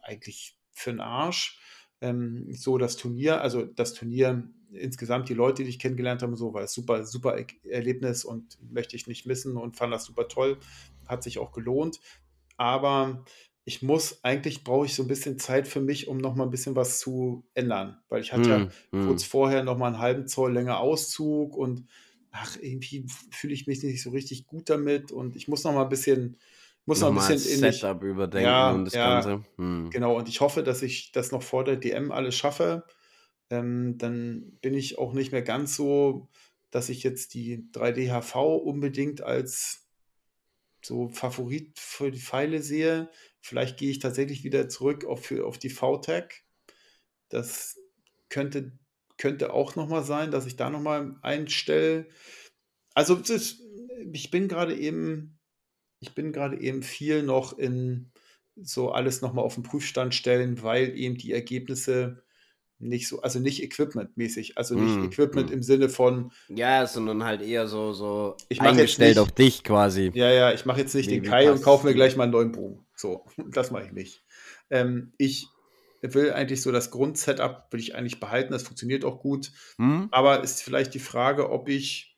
eigentlich für den Arsch. Ähm, so das Turnier, also das Turnier insgesamt, die Leute, die ich kennengelernt habe, so war es super, super Erlebnis und möchte ich nicht missen und fand das super toll. Hat sich auch gelohnt. Aber ich muss, eigentlich brauche ich so ein bisschen Zeit für mich, um noch mal ein bisschen was zu ändern. Weil ich hatte mm, ja mm. kurz vorher noch mal einen halben Zoll länger Auszug und ach, irgendwie fühle ich mich nicht so richtig gut damit und ich muss noch mal ein bisschen, muss noch, noch ein bisschen in Setup mich, überdenken ja, und das ja, Ganze. Hm. Genau, und ich hoffe, dass ich das noch vor der DM alles schaffe. Ähm, dann bin ich auch nicht mehr ganz so, dass ich jetzt die 3D-HV unbedingt als so Favorit für die Pfeile sehe. Vielleicht gehe ich tatsächlich wieder zurück auf, für, auf die VTAG. Das könnte, könnte auch nochmal sein, dass ich da nochmal einstelle. Also ist, ich bin gerade eben, ich bin gerade eben viel noch in so alles nochmal auf den Prüfstand stellen, weil eben die Ergebnisse nicht so, also nicht equipmentmäßig, also nicht mm, Equipment mm. im Sinne von. Ja, sondern halt eher so, so ich eingestellt nicht, auf dich quasi. Ja, ja, ich mache jetzt nicht wie, den Kai und kaufe mir gleich mal einen neuen Bogen. So, <laughs> das mache ich nicht. Ähm, ich will eigentlich so das Grundsetup will ich eigentlich behalten, das funktioniert auch gut. Mm. Aber ist vielleicht die Frage, ob ich,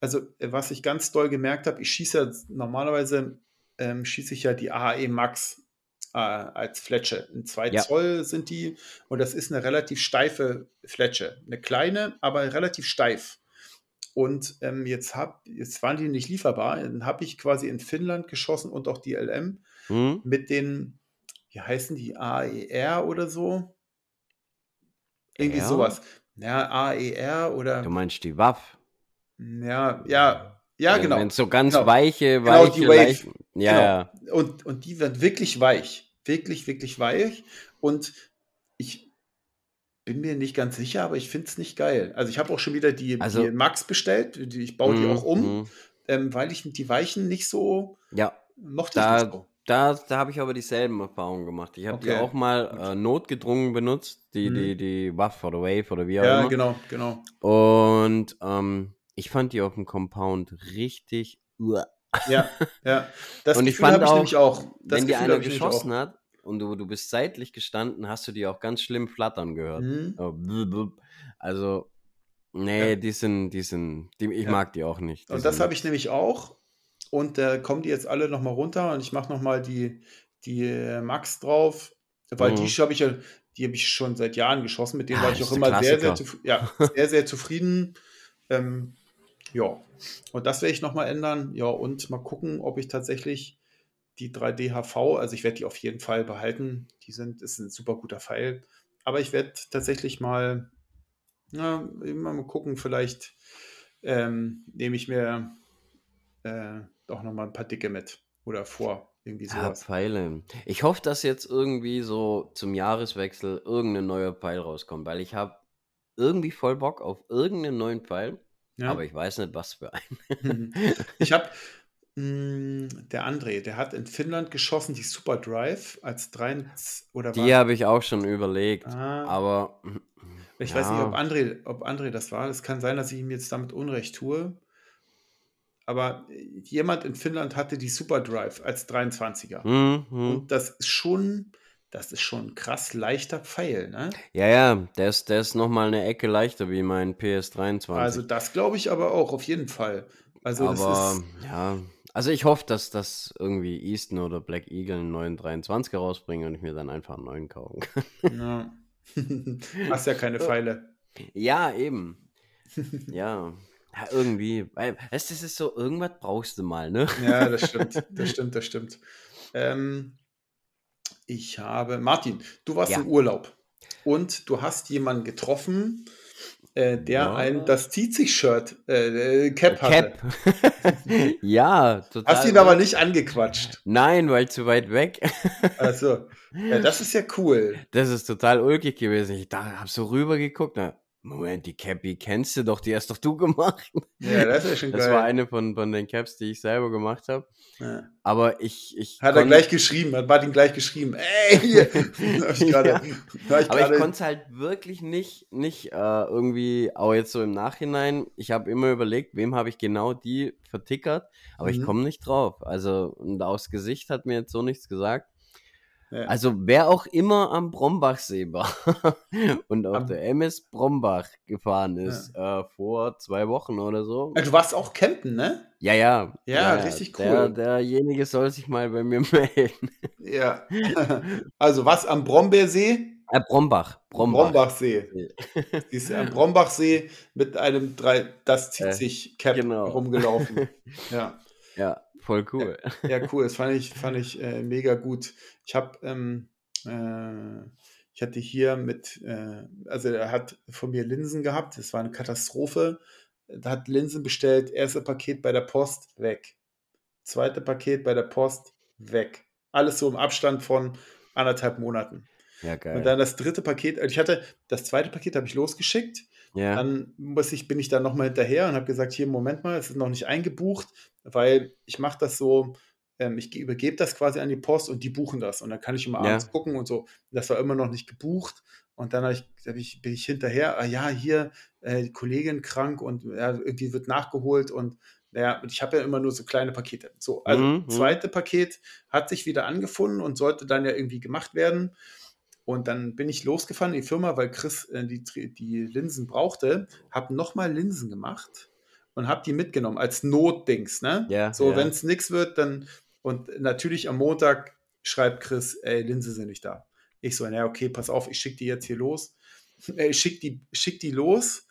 also was ich ganz doll gemerkt habe, ich schieße ja normalerweise ähm, schieße ich ja die AE Max äh, als Fletsche. In 2 ja. Zoll sind die und das ist eine relativ steife Fletsche. Eine kleine, aber relativ steif. Und ähm, jetzt, hab, jetzt waren die nicht lieferbar. Dann habe ich quasi in Finnland geschossen und auch die LM mhm. mit den, wie heißen die, AER oder so? Irgendwie R? sowas. Ja, AER oder. Du meinst die Waff? Ja, ja, ja, genau. Wenn so ganz genau. weiche, weiche, genau, die Wave. Leicht, ja, genau. Und, und die wird wirklich weich. Wirklich, wirklich weich. Und ich bin mir nicht ganz sicher, aber ich finde es nicht geil. Also ich habe auch schon wieder die, also, die Max bestellt. Ich baue die mm, auch um, mm. ähm, weil ich die Weichen nicht so ja, mochte da, so. Da, da habe ich aber dieselben Erfahrungen gemacht. Ich habe okay. die auch mal äh, notgedrungen benutzt, die, mhm. die, die Waff oder Wave oder wie auch ja, immer. Ja, genau, genau. Und ähm, ich fand die auf dem Compound richtig. Uah. Ja, ja. <laughs> Das und Gefühl ich fand auch, ich auch. Wenn die einer geschossen hat und du, du bist seitlich gestanden, hast du die auch ganz schlimm flattern gehört. Mhm. Also, nee, ja. die sind, die sind, die, ich ja. mag die auch nicht. Die und das habe ich nämlich auch. Und da äh, kommen die jetzt alle nochmal runter und ich mache nochmal die, die äh, Max drauf, weil mhm. die habe ich ja, die habe ich schon seit Jahren geschossen, mit denen ah, war ich auch immer sehr, sehr, ja, sehr, sehr zufrieden. Ähm, ja, und das werde ich nochmal ändern. Ja, und mal gucken, ob ich tatsächlich die 3D-HV, also ich werde die auf jeden Fall behalten. Die sind, ist ein super guter Pfeil. Aber ich werde tatsächlich mal, na, mal gucken, vielleicht ähm, nehme ich mir äh, doch nochmal ein paar Dicke mit oder vor. Irgendwie sowas. Ja, Pfeile. Ich hoffe, dass jetzt irgendwie so zum Jahreswechsel irgendein neuer Pfeil rauskommt, weil ich habe irgendwie voll Bock auf irgendeinen neuen Pfeil. Ja. Aber ich weiß nicht, was für einen. ich habe hm, der André, der hat in Finnland geschossen, die Super Drive als 3 oder Die habe ich auch schon überlegt, ah. aber ich ja. weiß nicht, ob André, ob André das war. Es kann sein, dass ich ihm jetzt damit Unrecht tue. Aber jemand in Finnland hatte die Super Drive als 23er. Mhm. Und das ist schon, das ist schon krass leichter Pfeil, ne? Ja, ja, der ist, der ist nochmal eine Ecke leichter wie mein PS23. Also das glaube ich aber auch, auf jeden Fall. Also aber, ist, ja, also ich hoffe, dass das irgendwie Easton oder Black Eagle einen neuen 23er rausbringen und ich mir dann einfach einen neuen kaufen kann. Ja. <laughs> Hast ja keine Pfeile. Ja, eben. ja. Ja, irgendwie. Weil, es ist so, irgendwas brauchst du mal, ne? Ja, das stimmt. Das stimmt, das stimmt. Ähm, ich habe, Martin, du warst ja. im Urlaub und du hast jemanden getroffen, äh, der ja. ein das zieht sich Shirt äh, Cap hatte. Cap. <laughs> ja, total. Hast ihn aber nicht angequatscht. Nein, weil zu weit weg. also, ja, das ist ja cool. Das ist total ulkig gewesen. Ich da hab so rüber geguckt, na, Moment, die Cappy kennst du doch, die hast doch du gemacht. Ja, das ist schon das geil. Das war eine von, von den Caps, die ich selber gemacht habe. Ja. Aber ich, ich. Hat er gleich geschrieben, hat Martin gleich geschrieben. Ey, hier. <laughs> ich grade, ja. ich Aber ich konnte es halt wirklich nicht, nicht äh, irgendwie, auch jetzt so im Nachhinein. Ich habe immer überlegt, wem habe ich genau die vertickert, aber mhm. ich komme nicht drauf. Also, und aus Gesicht hat mir jetzt so nichts gesagt. Also wer auch immer am Brombachsee war <laughs> und auf am der MS Brombach gefahren ist, ja. äh, vor zwei Wochen oder so. Du warst auch campen, ne? Ja, ja. Ja, ja richtig cool. Der, derjenige soll sich mal bei mir <laughs> melden. Ja. <laughs> Also was am Brombeersee? Äh, Brombach. Brombach. Brombachsee. Siehst du, am Brombachsee mit einem drei, das zieht äh, sich Cap genau. rumgelaufen. Ja. Ja, Voll cool. Ja, ja, cool. Das fand ich, <laughs> fand ich äh, mega gut. Ich habe, ähm, äh, ich hatte hier mit, äh, also er hat von mir Linsen gehabt. Das war eine Katastrophe. Da hat Linsen bestellt. Erste Paket bei der Post weg. Zweite Paket bei der Post weg. Alles so im Abstand von anderthalb Monaten. Ja, geil. Und dann das dritte Paket, also ich hatte, das zweite Paket habe ich losgeschickt. Ja. Dann muss ich, bin ich dann nochmal hinterher und habe gesagt, hier, Moment mal, es ist noch nicht eingebucht weil ich mache das so, ähm, ich übergebe das quasi an die Post und die buchen das und dann kann ich immer abends ja. gucken und so. Das war immer noch nicht gebucht und dann ich, ich, bin ich hinterher, ah, ja, hier, äh, die Kollegin krank und ja, irgendwie wird nachgeholt und ja, ich habe ja immer nur so kleine Pakete. So, also mhm, mhm. zweite Paket hat sich wieder angefunden und sollte dann ja irgendwie gemacht werden. Und dann bin ich losgefahren in die Firma, weil Chris äh, die, die Linsen brauchte, habe nochmal Linsen gemacht und habe die mitgenommen als Notdings, ne? Ja. So, ja. wenn es nichts wird, dann und natürlich am Montag schreibt Chris, ey, Linse sind nicht da. Ich so, naja, okay, pass auf, ich schicke die jetzt hier los. <laughs> Ich schicke die, schick die los,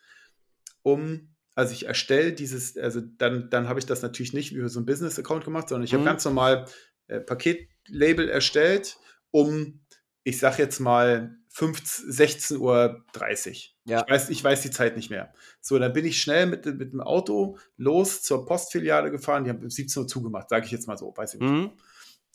um, also ich erstelle dieses, also dann, dann habe ich das natürlich nicht über so ein Business-Account gemacht, sondern ich mhm. habe ganz normal äh, Paketlabel erstellt, um, ich sag jetzt mal, 16.30 Uhr. Ja. Ich, weiß, ich weiß die Zeit nicht mehr. So, dann bin ich schnell mit, mit dem Auto los zur Postfiliale gefahren. Die haben um 17 Uhr zugemacht, sage ich jetzt mal so. Weiß ich nicht. Mhm.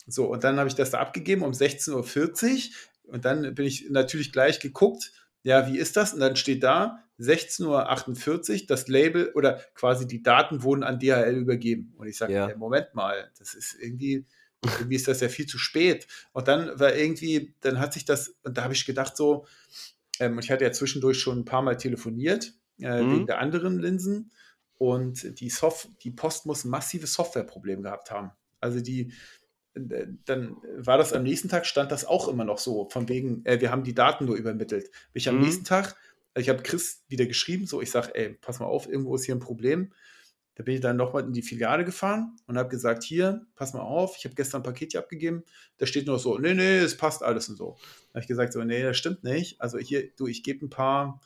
So, und dann habe ich das da abgegeben um 16.40 Uhr. Und dann bin ich natürlich gleich geguckt, ja, wie ist das? Und dann steht da 16.48 Uhr, das Label oder quasi die Daten wurden an DHL übergeben. Und ich sage, ja. hey, Moment mal, das ist irgendwie irgendwie ist das ja viel zu spät. Und dann war irgendwie, dann hat sich das, und da habe ich gedacht so, ähm, ich hatte ja zwischendurch schon ein paar Mal telefoniert, äh, mhm. wegen der anderen Linsen. Und die, Soft die Post muss ein massives Softwareproblem gehabt haben. Also die, dann war das am nächsten Tag, stand das auch immer noch so, von wegen, äh, wir haben die Daten nur übermittelt. Ich am mhm. nächsten Tag, also ich habe Chris wieder geschrieben, so ich sage, ey, pass mal auf, irgendwo ist hier ein Problem. Da bin ich dann nochmal in die Filiale gefahren und habe gesagt, hier, pass mal auf, ich habe gestern ein Paket hier abgegeben. Da steht nur so, nee, nee, es passt alles und so. Da habe ich gesagt, so, nee, das stimmt nicht. Also hier, du, ich gebe ein paar,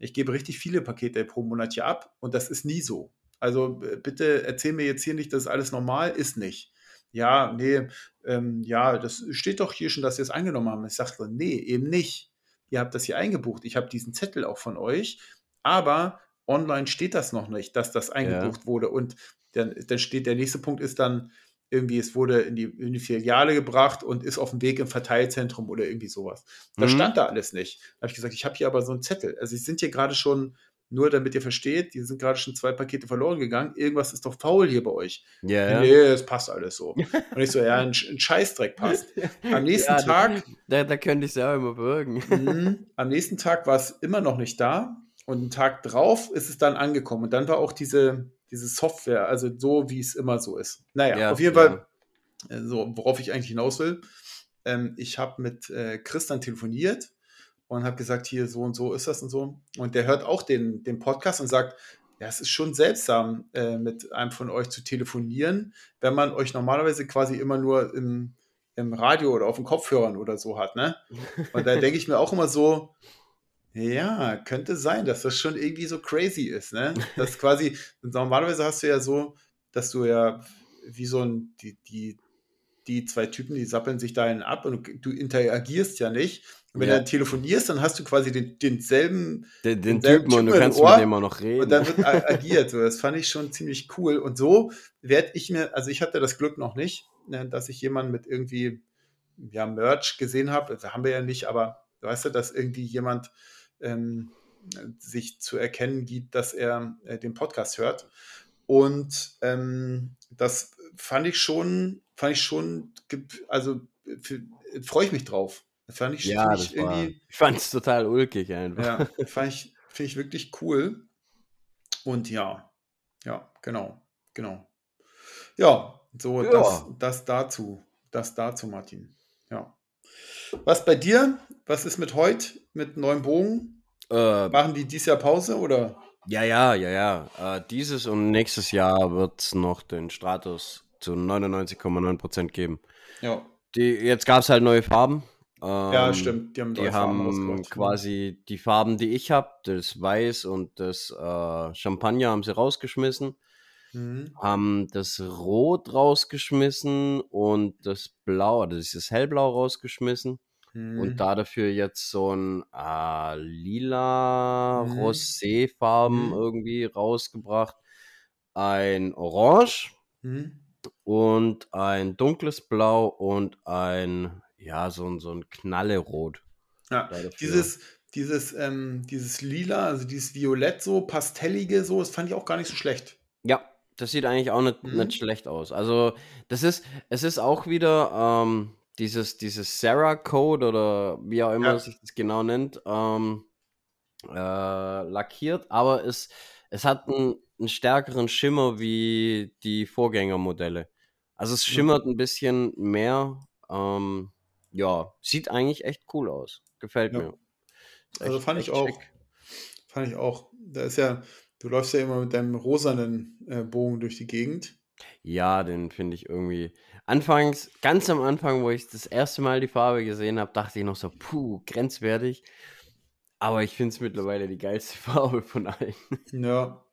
ich gebe richtig viele Pakete pro Monat hier ab und das ist nie so. Also bitte erzähl mir jetzt hier nicht, dass alles normal ist nicht. Ja, nee, ähm, ja, das steht doch hier schon, dass wir es angenommen haben. Ich sage, nee, eben nicht. Ihr habt das hier eingebucht. Ich habe diesen Zettel auch von euch, aber online steht das noch nicht, dass das eingebucht ja. wurde. Und dann, dann steht der nächste Punkt ist dann irgendwie, es wurde in die, in die Filiale gebracht und ist auf dem Weg im Verteilzentrum oder irgendwie sowas. Das mhm. stand da alles nicht. Da habe ich gesagt, ich habe hier aber so einen Zettel. Also, sie sind hier gerade schon, nur damit ihr versteht, die sind gerade schon zwei Pakete verloren gegangen. Irgendwas ist doch faul hier bei euch. Ja. Nee, es passt alles so. <laughs> und ich so, ja, ein, ein Scheißdreck passt. <laughs> Am nächsten ja, Tag. <laughs> Da, da könnte ich es ja immer bürgen. mh, am nächsten Tag war es immer noch nicht da. Und einen Tag drauf ist es dann angekommen. Und dann war auch diese, diese Software, also so, wie es immer so ist. Naja, ja, auf jeden. Fall, äh, so, worauf ich eigentlich hinaus will. Ähm, ich habe mit äh, Christian telefoniert und habe gesagt, hier so und so ist das und so. Und der hört auch den, den Podcast und sagt, ja, es ist schon seltsam, äh, mit einem von euch zu telefonieren, wenn man euch normalerweise quasi immer nur im, im Radio oder auf den Kopfhörern oder so hat. Ne? <laughs> Und da denke ich mir auch immer so, ja, könnte sein, dass das schon irgendwie so crazy ist, ne? Das quasi, normalerweise hast du ja so, dass du ja wie so ein, die, die, die zwei Typen, die sappeln sich dahin ab und du interagierst ja nicht. Und wenn ja. du telefonierst, dann hast du quasi den, denselben, den, den denselben Typen, und du kannst Ohr, mit dem auch noch reden. Und dann wird agiert. Das fand ich schon ziemlich cool. Und so werde ich mir, also ich hatte das Glück noch nicht, ne, dass ich jemanden mit irgendwie, ja, Merch gesehen habe. Das haben wir ja nicht, aber weißt du, dass irgendwie jemand ähm, sich zu erkennen gibt, dass er äh, den Podcast hört. Und ähm, das fand ich schon, fand ich schon, also freue ich mich drauf. Fand ich, ja, das irgendwie. ich fand es total ulkig einfach. Ja, fand ich, finde ich wirklich cool. Und ja, ja, genau, genau. Ja, so, ja. Das, das dazu. Das dazu, Martin. Was bei dir? Was ist mit heute? Mit neuem Bogen? Äh, Machen die dieses Jahr Pause oder? Ja, ja, ja, ja. Äh, dieses und nächstes Jahr wird es noch den Stratus zu 99,9% geben. Ja. Die, jetzt gab es halt neue Farben. Ähm, ja, stimmt. Die haben, die haben quasi die Farben, die ich habe, das Weiß und das äh, Champagner haben sie rausgeschmissen. Mhm. Haben das Rot rausgeschmissen und das Blau, also dieses Hellblau rausgeschmissen. Mhm. Und da dafür jetzt so ein äh, lila mhm. Rosé-Farben mhm. irgendwie rausgebracht. Ein Orange mhm. und ein dunkles Blau und ein, ja, so ein, so ein Knallerot. Ja, dieses, dieses, ähm, dieses Lila, also dieses Violett so, pastellige so, das fand ich auch gar nicht so schlecht. Ja, das sieht eigentlich auch nicht, mhm. nicht schlecht aus. Also, das ist, es ist auch wieder ähm, dieses, dieses Sarah-Code oder wie auch immer ja. sich das genau nennt, ähm, äh, lackiert, aber es, es hat einen, einen, stärkeren Schimmer wie die Vorgängermodelle. Also es schimmert ein bisschen mehr. Ähm, ja, sieht eigentlich echt cool aus. Gefällt ja. mir. also fand ich auch. Schick. Fand ich auch. Da ist ja, Du läufst ja immer mit deinem rosanen äh, Bogen durch die Gegend. Ja, den finde ich irgendwie. Anfangs, ganz am Anfang, wo ich das erste Mal die Farbe gesehen habe, dachte ich noch so, puh, grenzwertig. Aber ich finde es mittlerweile die geilste <laughs> Farbe von allen. Ja.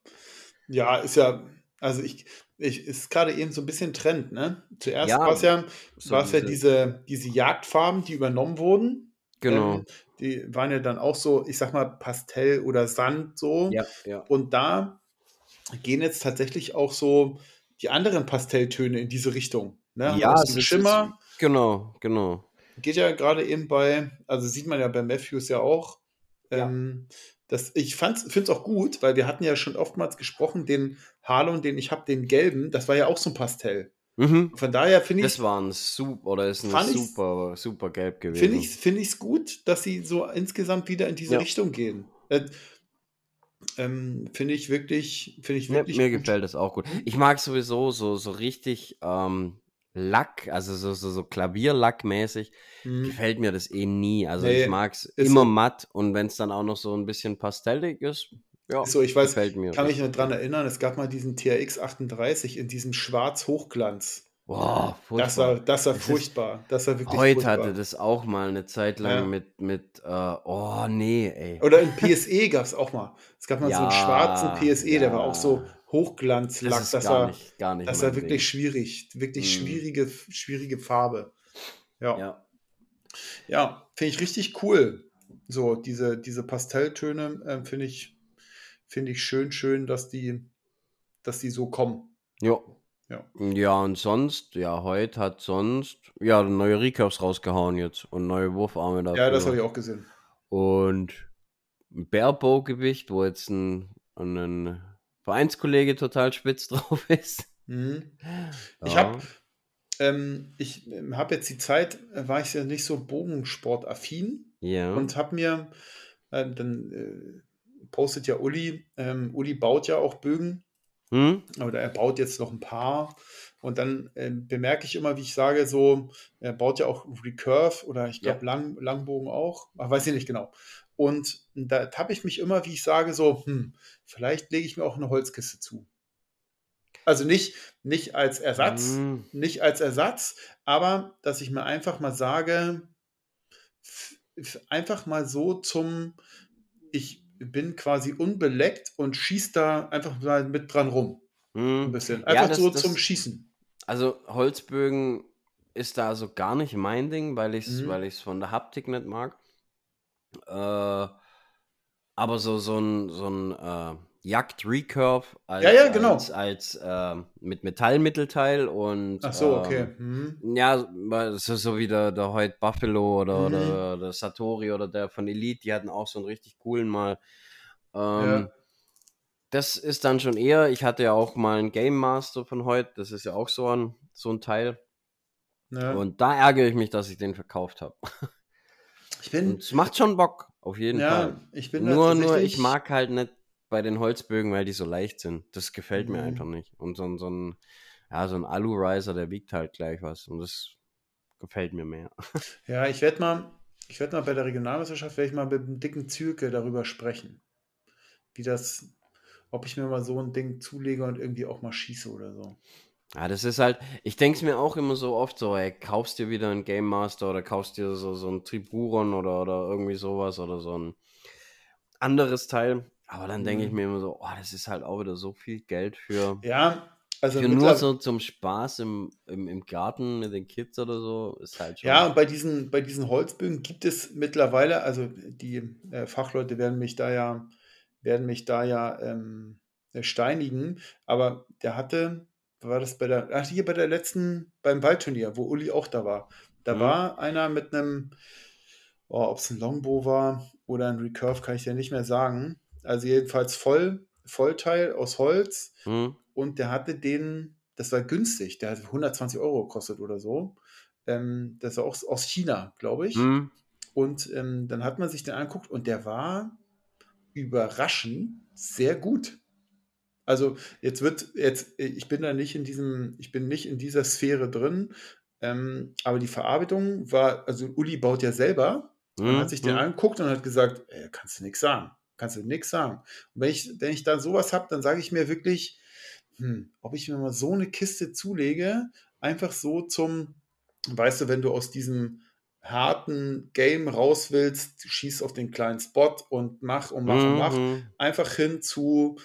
Ja, ist ja, also ich, ich ist gerade eben so ein bisschen Trend, ne? Zuerst ja, war es ja, so ja diese, diese Jagdfarben, die übernommen wurden. Genau. Ähm, die waren ja dann auch so, ich sag mal, Pastell oder Sand so. Ja, ja. Und da gehen jetzt tatsächlich auch so die anderen Pastelltöne in diese Richtung. Ne? Ja, es ist Schimmer. Ist, genau, genau. Geht ja gerade eben bei, also sieht man ja bei Matthews ja auch. Ja. Ähm, das, ich finde es auch gut, weil wir hatten ja schon oftmals gesprochen, den Harlon, den ich habe, den gelben, das war ja auch so ein Pastell. Mhm. Von daher finde ich. Das war ein super, oder ist ein super, super gelb gewesen. Finde ich es find gut, dass sie so insgesamt wieder in diese ja. Richtung gehen. Äh, ähm, finde ich wirklich, finde ich wirklich. Mir, mir gefällt das auch gut. Ich mag sowieso so, so richtig ähm, Lack, also so, so, so Klavierlackmäßig, mhm. gefällt mir das eh nie. Also nee, ich mag es immer so. matt und wenn es dann auch noch so ein bisschen pastellig ist, ja, so, ich weiß, mir. kann mich noch dran erinnern, es gab mal diesen TRX 38 in diesem Schwarz-Hochglanz. Boah, furchtbar. Das war, das war furchtbar. Das war wirklich Heute furchtbar. hatte das auch mal eine Zeit lang ja. mit, mit uh, oh nee, ey. Oder in PSE gab es auch mal. Es gab mal ja, so einen schwarzen PSE, ja. der war auch so Hochglanzlack. Das, das gar war, nicht, gar nicht das war wirklich Ding. schwierig. Wirklich hm. schwierige, schwierige Farbe. Ja. Ja, ja finde ich richtig cool. So, diese, diese Pastelltöne äh, finde ich finde ich schön, schön, dass die, dass die so kommen. Ja. Ja. ja, und sonst, ja, heute hat sonst, ja, neue Recaps rausgehauen jetzt und neue Wurfarme dafür. Ja, das habe ich auch gesehen. Und Barebow-Gewicht, wo jetzt ein, ein Vereinskollege total spitz <laughs> drauf ist. Mhm. Ich habe ähm, ich habe jetzt die Zeit, war ich ja nicht so Bogensport-affin ja. und habe mir äh, dann äh, postet ja Uli. Ähm, Uli baut ja auch Bögen. Hm? Oder er baut jetzt noch ein paar. Und dann äh, bemerke ich immer, wie ich sage, so, er baut ja auch Recurve oder ich glaube ja. Lang, Langbogen auch. Ach, weiß ich nicht genau. Und da tappe ich mich immer, wie ich sage, so, hm, vielleicht lege ich mir auch eine Holzkiste zu. Also nicht, nicht als Ersatz, hm. nicht als Ersatz, aber dass ich mir einfach mal sage, einfach mal so zum, ich bin quasi unbeleckt und schießt da einfach mal mit dran rum. Hm. Ein bisschen. Einfach ja, das, so das, zum Schießen. Also Holzbögen ist da also gar nicht mein Ding, weil ich es mhm. von der Haptik nicht mag. Äh, aber so, so ein, so ein äh, Jagd Recurve als, ja, ja, genau. als, als äh, mit Metallmittelteil und Ach so, okay. Ähm, mhm. Ja, so, so wie der, der heute Buffalo oder, mhm. oder der Satori oder der von Elite, die hatten auch so einen richtig coolen mal Ähm, ja. Das ist dann schon eher, ich hatte ja auch mal einen Game Master von heute, das ist ja auch so ein, so ein Teil. Ja. Und da ärgere ich mich, dass ich den verkauft habe. Ich bin. es macht schon Bock, auf jeden ja, Fall. Ich bin nur, nur, ich mag halt nicht bei den Holzbögen, weil die so leicht sind. Das gefällt mhm. mir einfach nicht. Und so, so ein, ja, so ein Alu-Riser, der wiegt halt gleich was. Und das gefällt mir mehr. <laughs> Ja, ich werde mal, ich werde mal bei der Regionalmeisterschaft, werde ich mal mit einem dicken Zürke darüber sprechen. Wie das, ob ich mir mal so ein Ding zulege und irgendwie auch mal schieße oder so. Ja, das ist halt, ich denke es mir auch immer so oft so, ey, kaufst dir wieder einen Game Master oder kaufst dir so, so ein Triburon oder, oder irgendwie sowas oder so ein anderes Teil. Aber dann denke ich mhm. mir immer so, oh, das ist halt auch wieder so viel Geld für, ja, also für nur so zum Spaß im, im, im Garten mit den Kids oder so, ist halt schon. Ja, und bei diesen, bei diesen Holzbögen gibt es mittlerweile, also die äh, Fachleute werden mich da ja, werden mich da ja ähm, steinigen, aber der hatte war das bei der, ach, hier bei der letzten, beim Waldturnier, wo Uli auch da war. Da mhm. war einer mit einem, oh, ob es ein Longbow war oder ein Recurve, kann ich dir nicht mehr sagen. Also jedenfalls voll, Vollteil aus Holz. Mhm. Und der hatte den, das war günstig, der hat 120 Euro gekostet oder so. Ähm, das war auch aus China, glaube ich. Mhm. Und ähm, dann hat man sich den angeguckt und der war überraschend sehr gut. Also jetzt wird, jetzt, ich bin da nicht in diesem, ich bin nicht in dieser Sphäre drin, ähm, aber die Verarbeitung war, also Uli baut ja selber, mhm. hat sich den mhm. angeguckt und hat gesagt, ey, kannst du nichts sagen, kannst du nichts sagen. Und wenn ich, wenn ich da sowas habe, dann sage ich mir wirklich, hm, ob ich mir mal so eine Kiste zulege, einfach so zum, weißt du, wenn du aus diesem harten Game raus willst, schieß auf den kleinen Spot und mach und mach mhm. und mach, mhm. einfach hin zu,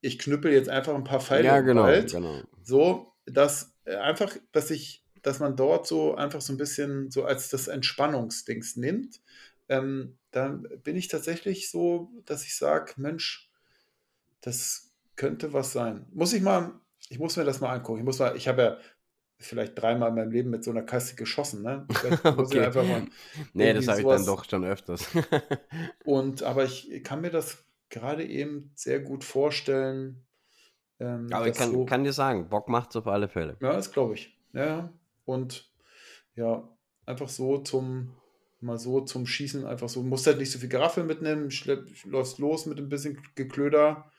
ich knüppel jetzt einfach ein paar Pfeile ja, genau, Wald, genau. so, dass äh, einfach, dass ich, dass man dort so einfach so ein bisschen so als das Entspannungsdings nimmt, ähm, dann bin ich tatsächlich so, dass ich sage, Mensch, das könnte was sein. Muss ich mal, ich muss mir das mal angucken. Ich muss mal, ich habe ja vielleicht dreimal in meinem Leben mit so einer Kasse geschossen, ne? <laughs> okay. nee, das habe ich dann doch schon öfters. <laughs> und aber ich kann mir das gerade eben sehr gut vorstellen. Ähm, Aber ich kann, so, kann, dir sagen, Bock macht es auf alle Fälle. Ja, das glaube ich. Ja, und ja, einfach so zum, mal so zum Schießen, einfach so, musst halt nicht so viel Geraffel mitnehmen, schlepp, läufst los mit ein bisschen Geklöder.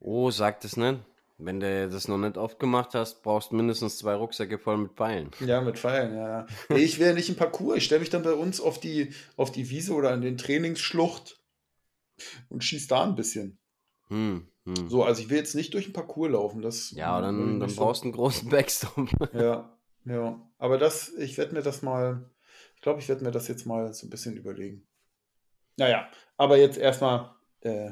Oh, sag das nicht. Wenn du das noch nicht oft gemacht hast, brauchst du mindestens zwei Rucksäcke voll mit Pfeilen. Ja, mit Pfeilen, ja. ich wäre nicht im Parcours. Ich stelle mich dann bei uns auf die, auf die Wiese oder an den Trainingsschlucht und schießt da ein bisschen. Hm, hm. So, also ich will jetzt nicht durch den Parcours laufen. Das ja, dann, dann brauchst du einen großen <laughs> Backstop. ja, ja. Aber das, ich werde mir das mal, glaube, ich werde mir das jetzt mal so ein bisschen überlegen. Naja, aber jetzt erstmal, äh,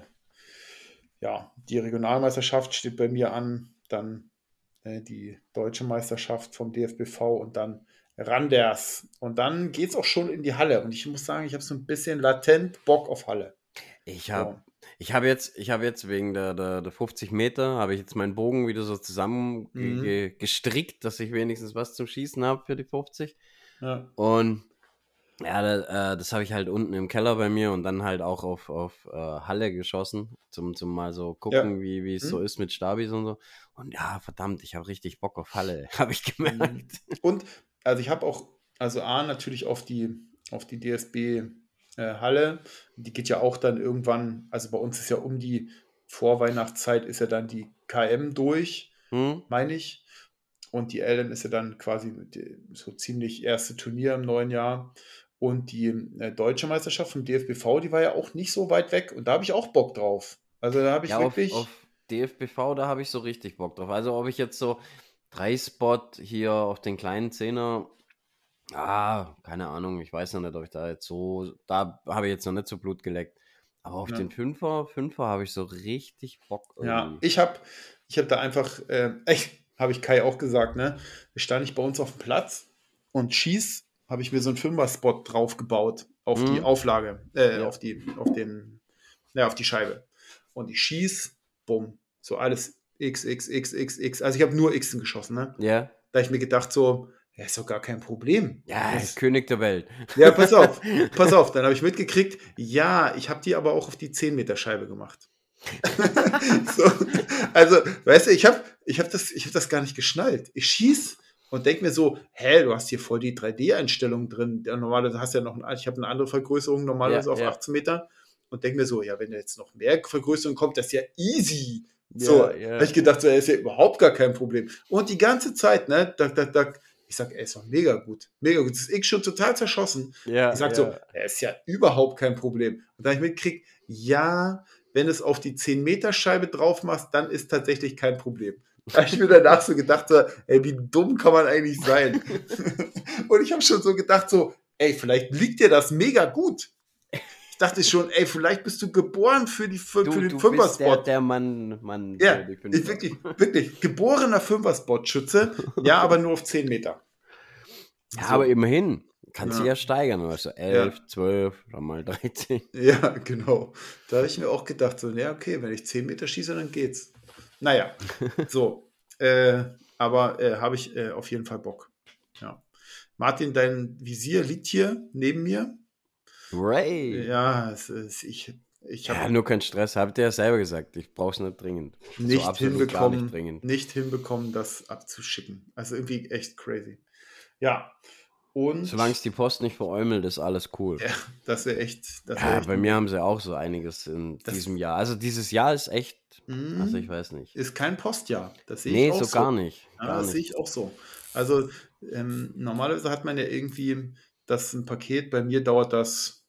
ja, die Regionalmeisterschaft steht bei mir an, dann äh, die deutsche Meisterschaft vom DFBV und dann Randers. Und dann geht es auch schon in die Halle. Und ich muss sagen, ich habe so ein bisschen latent Bock auf Halle. Ich habe ich habe jetzt, ich habe jetzt wegen der, der, der 50 Meter, habe ich jetzt meinen Bogen wieder so zusammen mhm. ge gestrickt, dass ich wenigstens was zum Schießen habe für die 50. Ja. Und ja, da, äh, das habe ich halt unten im Keller bei mir und dann halt auch auf, auf äh, Halle geschossen, zum, zum mal so gucken, ja. wie, wie es mhm. so ist mit Stabis und so. Und ja, verdammt, ich habe richtig Bock auf Halle, <laughs> habe ich gemerkt. Mhm. Und, also ich habe auch, also A, natürlich auf die, auf die DSB äh, Halle. Die geht ja auch dann irgendwann, also bei uns ist ja um die Vorweihnachtszeit ist ja dann die KM durch, hm. meine ich. Und die LM ist ja dann quasi so ziemlich erste Turnier im neuen Jahr. Und die äh, deutsche Meisterschaft vom DFBV, die war ja auch nicht so weit weg. Und da habe ich auch Bock drauf. Also da habe ich ja, wirklich. Auf, auf DFBV, da habe ich so richtig Bock drauf. Also ob ich jetzt so drei Spot hier auf den kleinen Zehner Ah, keine Ahnung, ich weiß noch nicht, ob ich da jetzt so, da habe ich jetzt noch nicht so Blut geleckt. Aber auf ja. den Fünfer, Fünfer habe ich so richtig Bock. Irgendwie. Ja, ich habe ich hab da einfach, äh, <laughs> habe ich Kai auch gesagt, ne? Stand ich bei uns auf dem Platz und schieß, habe ich mir so einen Fünfer-Spot drauf gebaut auf mhm. die Auflage, äh, ja. auf die, auf den, ja, auf die Scheibe. Und ich schieß, bumm, so alles X, X, X, X, X. Also ich habe nur Xen geschossen, ne? Ja. Da ich mir gedacht, so, ja, ist doch gar kein Problem. Ja, das, König der Welt. Ja, pass auf, <laughs> pass auf. Dann habe ich mitgekriegt, ja, ich habe die aber auch auf die 10 Meter Scheibe gemacht. <laughs> <laughs> so, also, weißt du, ich habe ich hab das, hab das gar nicht geschnallt. Ich schieß und denke mir so, hä, du hast hier voll die 3D-Einstellung drin. Der normale, hast ja noch, ein, ich habe eine andere Vergrößerung normalerweise ja, auf ja. 18 Meter und denke mir so, ja, wenn jetzt noch mehr Vergrößerung kommt, das ist ja easy. So, ja, ja. habe ich gedacht, so, ist ja überhaupt gar kein Problem. Und die ganze Zeit, ne, da, da, da, ich sag, er ist doch mega gut, mega gut. Das ist ich schon total zerschossen. Ja, ich sag ja. so, er ist ja überhaupt kein Problem. Und dann habe ich mitgekriegt, ja, wenn es auf die 10-Meter-Scheibe drauf machst, dann ist tatsächlich kein Problem. <laughs> Da habe ich mir danach so gedacht, so, ey, wie dumm kann man eigentlich sein? <laughs> und ich habe schon so gedacht, so, ey, vielleicht liegt dir das mega gut dachte schon, ey, vielleicht bist du geboren für, die, für, du, für den Fünfer-Spot. Der, der Mann, Mann. Ja, ich, wirklich, wirklich, geborener Fünfer-Spot-Schütze, <laughs> ja, aber nur auf 10 Meter. Ja, so. aber immerhin. Kannst du ja. ja steigern, also 11, ja. 12, dann mal 13. Ja, genau. Da habe ich mir auch gedacht, so, ja, okay, wenn ich 10 Meter schieße, dann geht's. Naja, so. Äh, aber äh, habe ich äh, auf jeden Fall Bock. Ja. Martin, dein Visier liegt hier neben mir. Ray. Ja, es ist, ich, ich habe. Ja, nur keinen Stress, habt ihr ja selber gesagt. Ich brauche es nicht dringend. Nicht so hinbekommen, nicht, dringend. nicht hinbekommen, das abzuschicken. Also irgendwie echt crazy. Ja. Und Solange es die Post nicht veräumelt, ist alles cool. Ja, das wäre echt. Das wär ja, echt bei mir haben sie auch so einiges in das diesem Jahr. Also dieses Jahr ist echt. Mm, also ich weiß nicht. Ist kein Postjahr. Das sehe nee, ich auch so. Nee, so gar nicht. Gar ja, das sehe ich auch so. Also ähm, normalerweise hat man ja irgendwie, dass ein Paket bei mir dauert das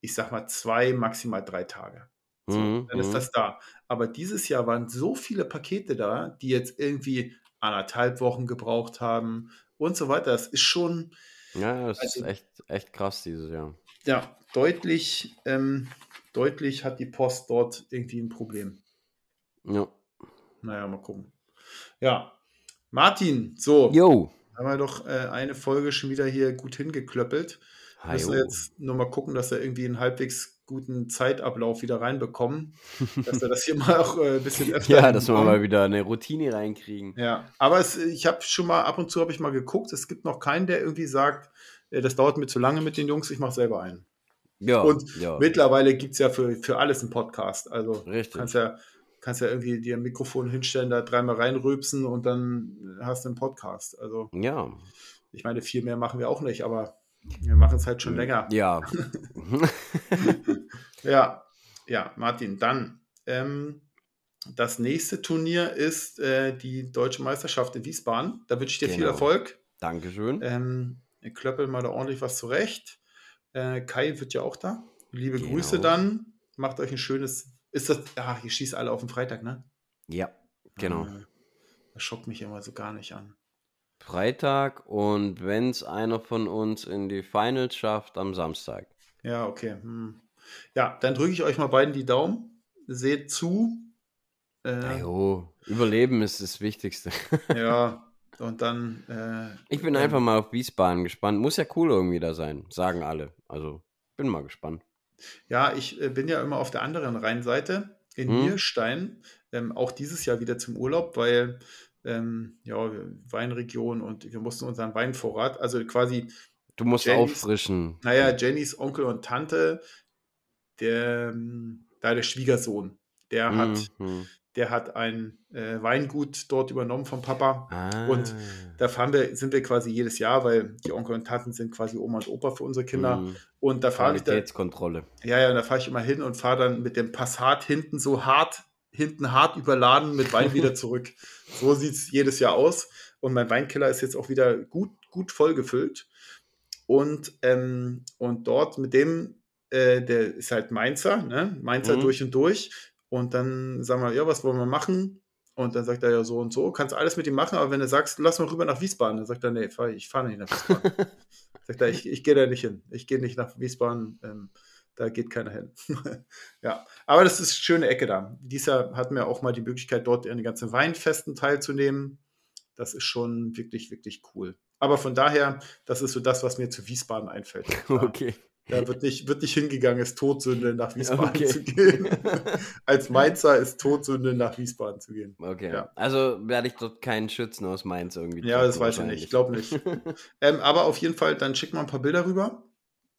ich sag mal, zwei, maximal drei Tage. So, mhm, dann ist mhm. das da. Aber dieses Jahr waren so viele Pakete da, die jetzt irgendwie anderthalb Wochen gebraucht haben und so weiter. Das ist schon. Ja, das also, ist echt, echt krass dieses Jahr. Ja, deutlich, ähm, deutlich hat die Post dort irgendwie ein Problem. Ja. Naja, mal gucken. Ja, Martin, so. Jo. Haben wir doch äh, eine Folge schon wieder hier gut hingeklöppelt. Hi, müssen wir jetzt nur mal gucken, dass wir irgendwie einen halbwegs guten Zeitablauf wieder reinbekommen. <laughs> dass wir das hier mal auch äh, ein bisschen öfter. ja, dass wir mal wieder eine Routine reinkriegen. Ja, aber es, ich habe schon mal ab und zu habe ich mal geguckt. Es gibt noch keinen, der irgendwie sagt, äh, das dauert mir zu lange mit den Jungs, ich mache selber einen. Ja. Und ja. mittlerweile gibt es ja für, für alles einen Podcast. Also Richtig. kannst ja kannst ja irgendwie dir ein Mikrofon hinstellen, da dreimal reinrübsen und dann hast du einen Podcast. Also ja. Ich meine, viel mehr machen wir auch nicht, aber wir machen es halt schon länger. Ja. <laughs> <laughs> ja, ja, Martin, dann ähm, das nächste Turnier ist äh, die Deutsche Meisterschaft in Wiesbaden. Da wünsche ich dir genau. viel Erfolg. Dankeschön. Ähm, ihr klöppelt mal da ordentlich was zurecht. Äh, Kai wird ja auch da. Liebe genau. Grüße dann. Macht euch ein schönes. Ist das. Ach, ihr schießt alle auf den Freitag, ne? Ja, genau. Äh, das schockt mich immer so gar nicht an. Freitag und wenn es einer von uns in die Finals schafft, am Samstag. Ja, okay. Hm. Ja, dann drücke ich euch mal beiden die Daumen. Seht zu. Äh, jo, Überleben ist das Wichtigste. <laughs> ja, und dann. Äh, ich bin äh, einfach mal auf Wiesbaden gespannt. Muss ja cool irgendwie da sein, sagen alle. Also bin mal gespannt. Ja, ich äh, bin ja immer auf der anderen Rheinseite in hm. Nierstein. Ähm, auch dieses Jahr wieder zum Urlaub, weil ähm, ja, Weinregion und wir mussten unseren Weinvorrat, also quasi. Du musst Jennys, auffrischen. Naja, Jennys Onkel und Tante, der, da der Schwiegersohn, der hat, mhm. der hat ein äh, Weingut dort übernommen vom Papa. Ah. Und da fahren wir, sind wir quasi jedes Jahr, weil die Onkel und Tanten sind quasi Oma und Opa für unsere Kinder. Mhm. Und da fahre ich dann. Ja, ja, da fahre ich immer hin und fahre dann mit dem Passat hinten so hart hinten hart überladen mit Wein wieder zurück. <laughs> so sieht es jedes Jahr aus. Und mein Weinkeller ist jetzt auch wieder gut, gut voll gefüllt. Und, ähm, und dort mit dem, äh, der ist halt Mainzer, ne? Mainzer mhm. durch und durch. Und dann sagen wir, ja, was wollen wir machen? Und dann sagt er ja so und so, kannst alles mit ihm machen, aber wenn du sagst, lass mal rüber nach Wiesbaden, dann sagt er, nee, fahr, ich fahre nicht nach Wiesbaden. <laughs> sagt er, ich, ich gehe da nicht hin. Ich gehe nicht nach Wiesbaden. Ähm, da geht keiner hin. <laughs> ja, aber das ist eine schöne Ecke da. Dieses Jahr hatten wir auch mal die Möglichkeit, dort an den ganzen Weinfesten teilzunehmen. Das ist schon wirklich, wirklich cool. Aber von daher, das ist so das, was mir zu Wiesbaden einfällt. <laughs> Okay. Da wird nicht, wird nicht hingegangen, ist Todsünde, nach Wiesbaden okay. zu gehen. <laughs> Als Mainzer ist Todsünde, nach Wiesbaden zu gehen. Okay. Ja. Also werde ich dort keinen Schützen aus Mainz irgendwie. Ja, das weiß ich nicht. Ich glaube nicht. ähm, aber auf jeden Fall, dann schick mal ein paar Bilder rüber.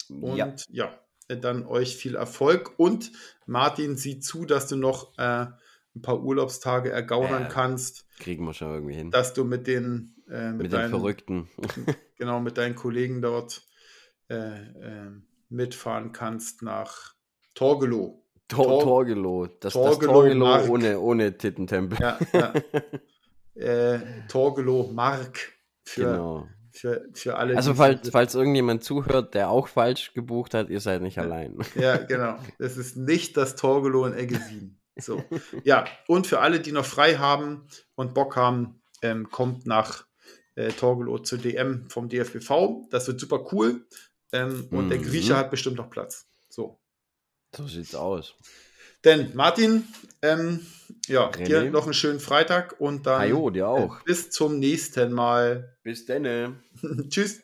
Und ja, ja dann euch viel Erfolg und Martin, sieh zu, dass du noch äh, ein paar Urlaubstage ergaunern äh, kannst. Kriegen wir schon irgendwie hin. Dass du mit den, äh, mit, mit deinen, den Verrückten. <laughs> genau, mit deinen Kollegen dort äh, ähm, mitfahren kannst nach Torgelow. Tor, Tor Torgelow. Das, Torgelow, das Torgelow ohne, ohne Tittentempel. Ja, ja. <laughs> äh, Torgelow Mark für, genau. Für, für alle. Also falls, falls irgendjemand zuhört, der auch falsch gebucht hat, ihr seid nicht ja. allein. Ja, genau. Es ist nicht das Torgelow in Eggesin. So. Ja, und für alle, die noch frei haben und Bock haben, ähm, kommt nach äh, Torgelow zur DM vom DFBV. Das wird super cool. Ähm, und mhm. der Grieche hat bestimmt noch Platz. So. So sieht's aus. Denn Martin, ähm, ja, René. dir noch einen schönen Freitag und dann Ajo, dir auch. Bis zum nächsten Mal. Bis dann. <laughs> Tschüss.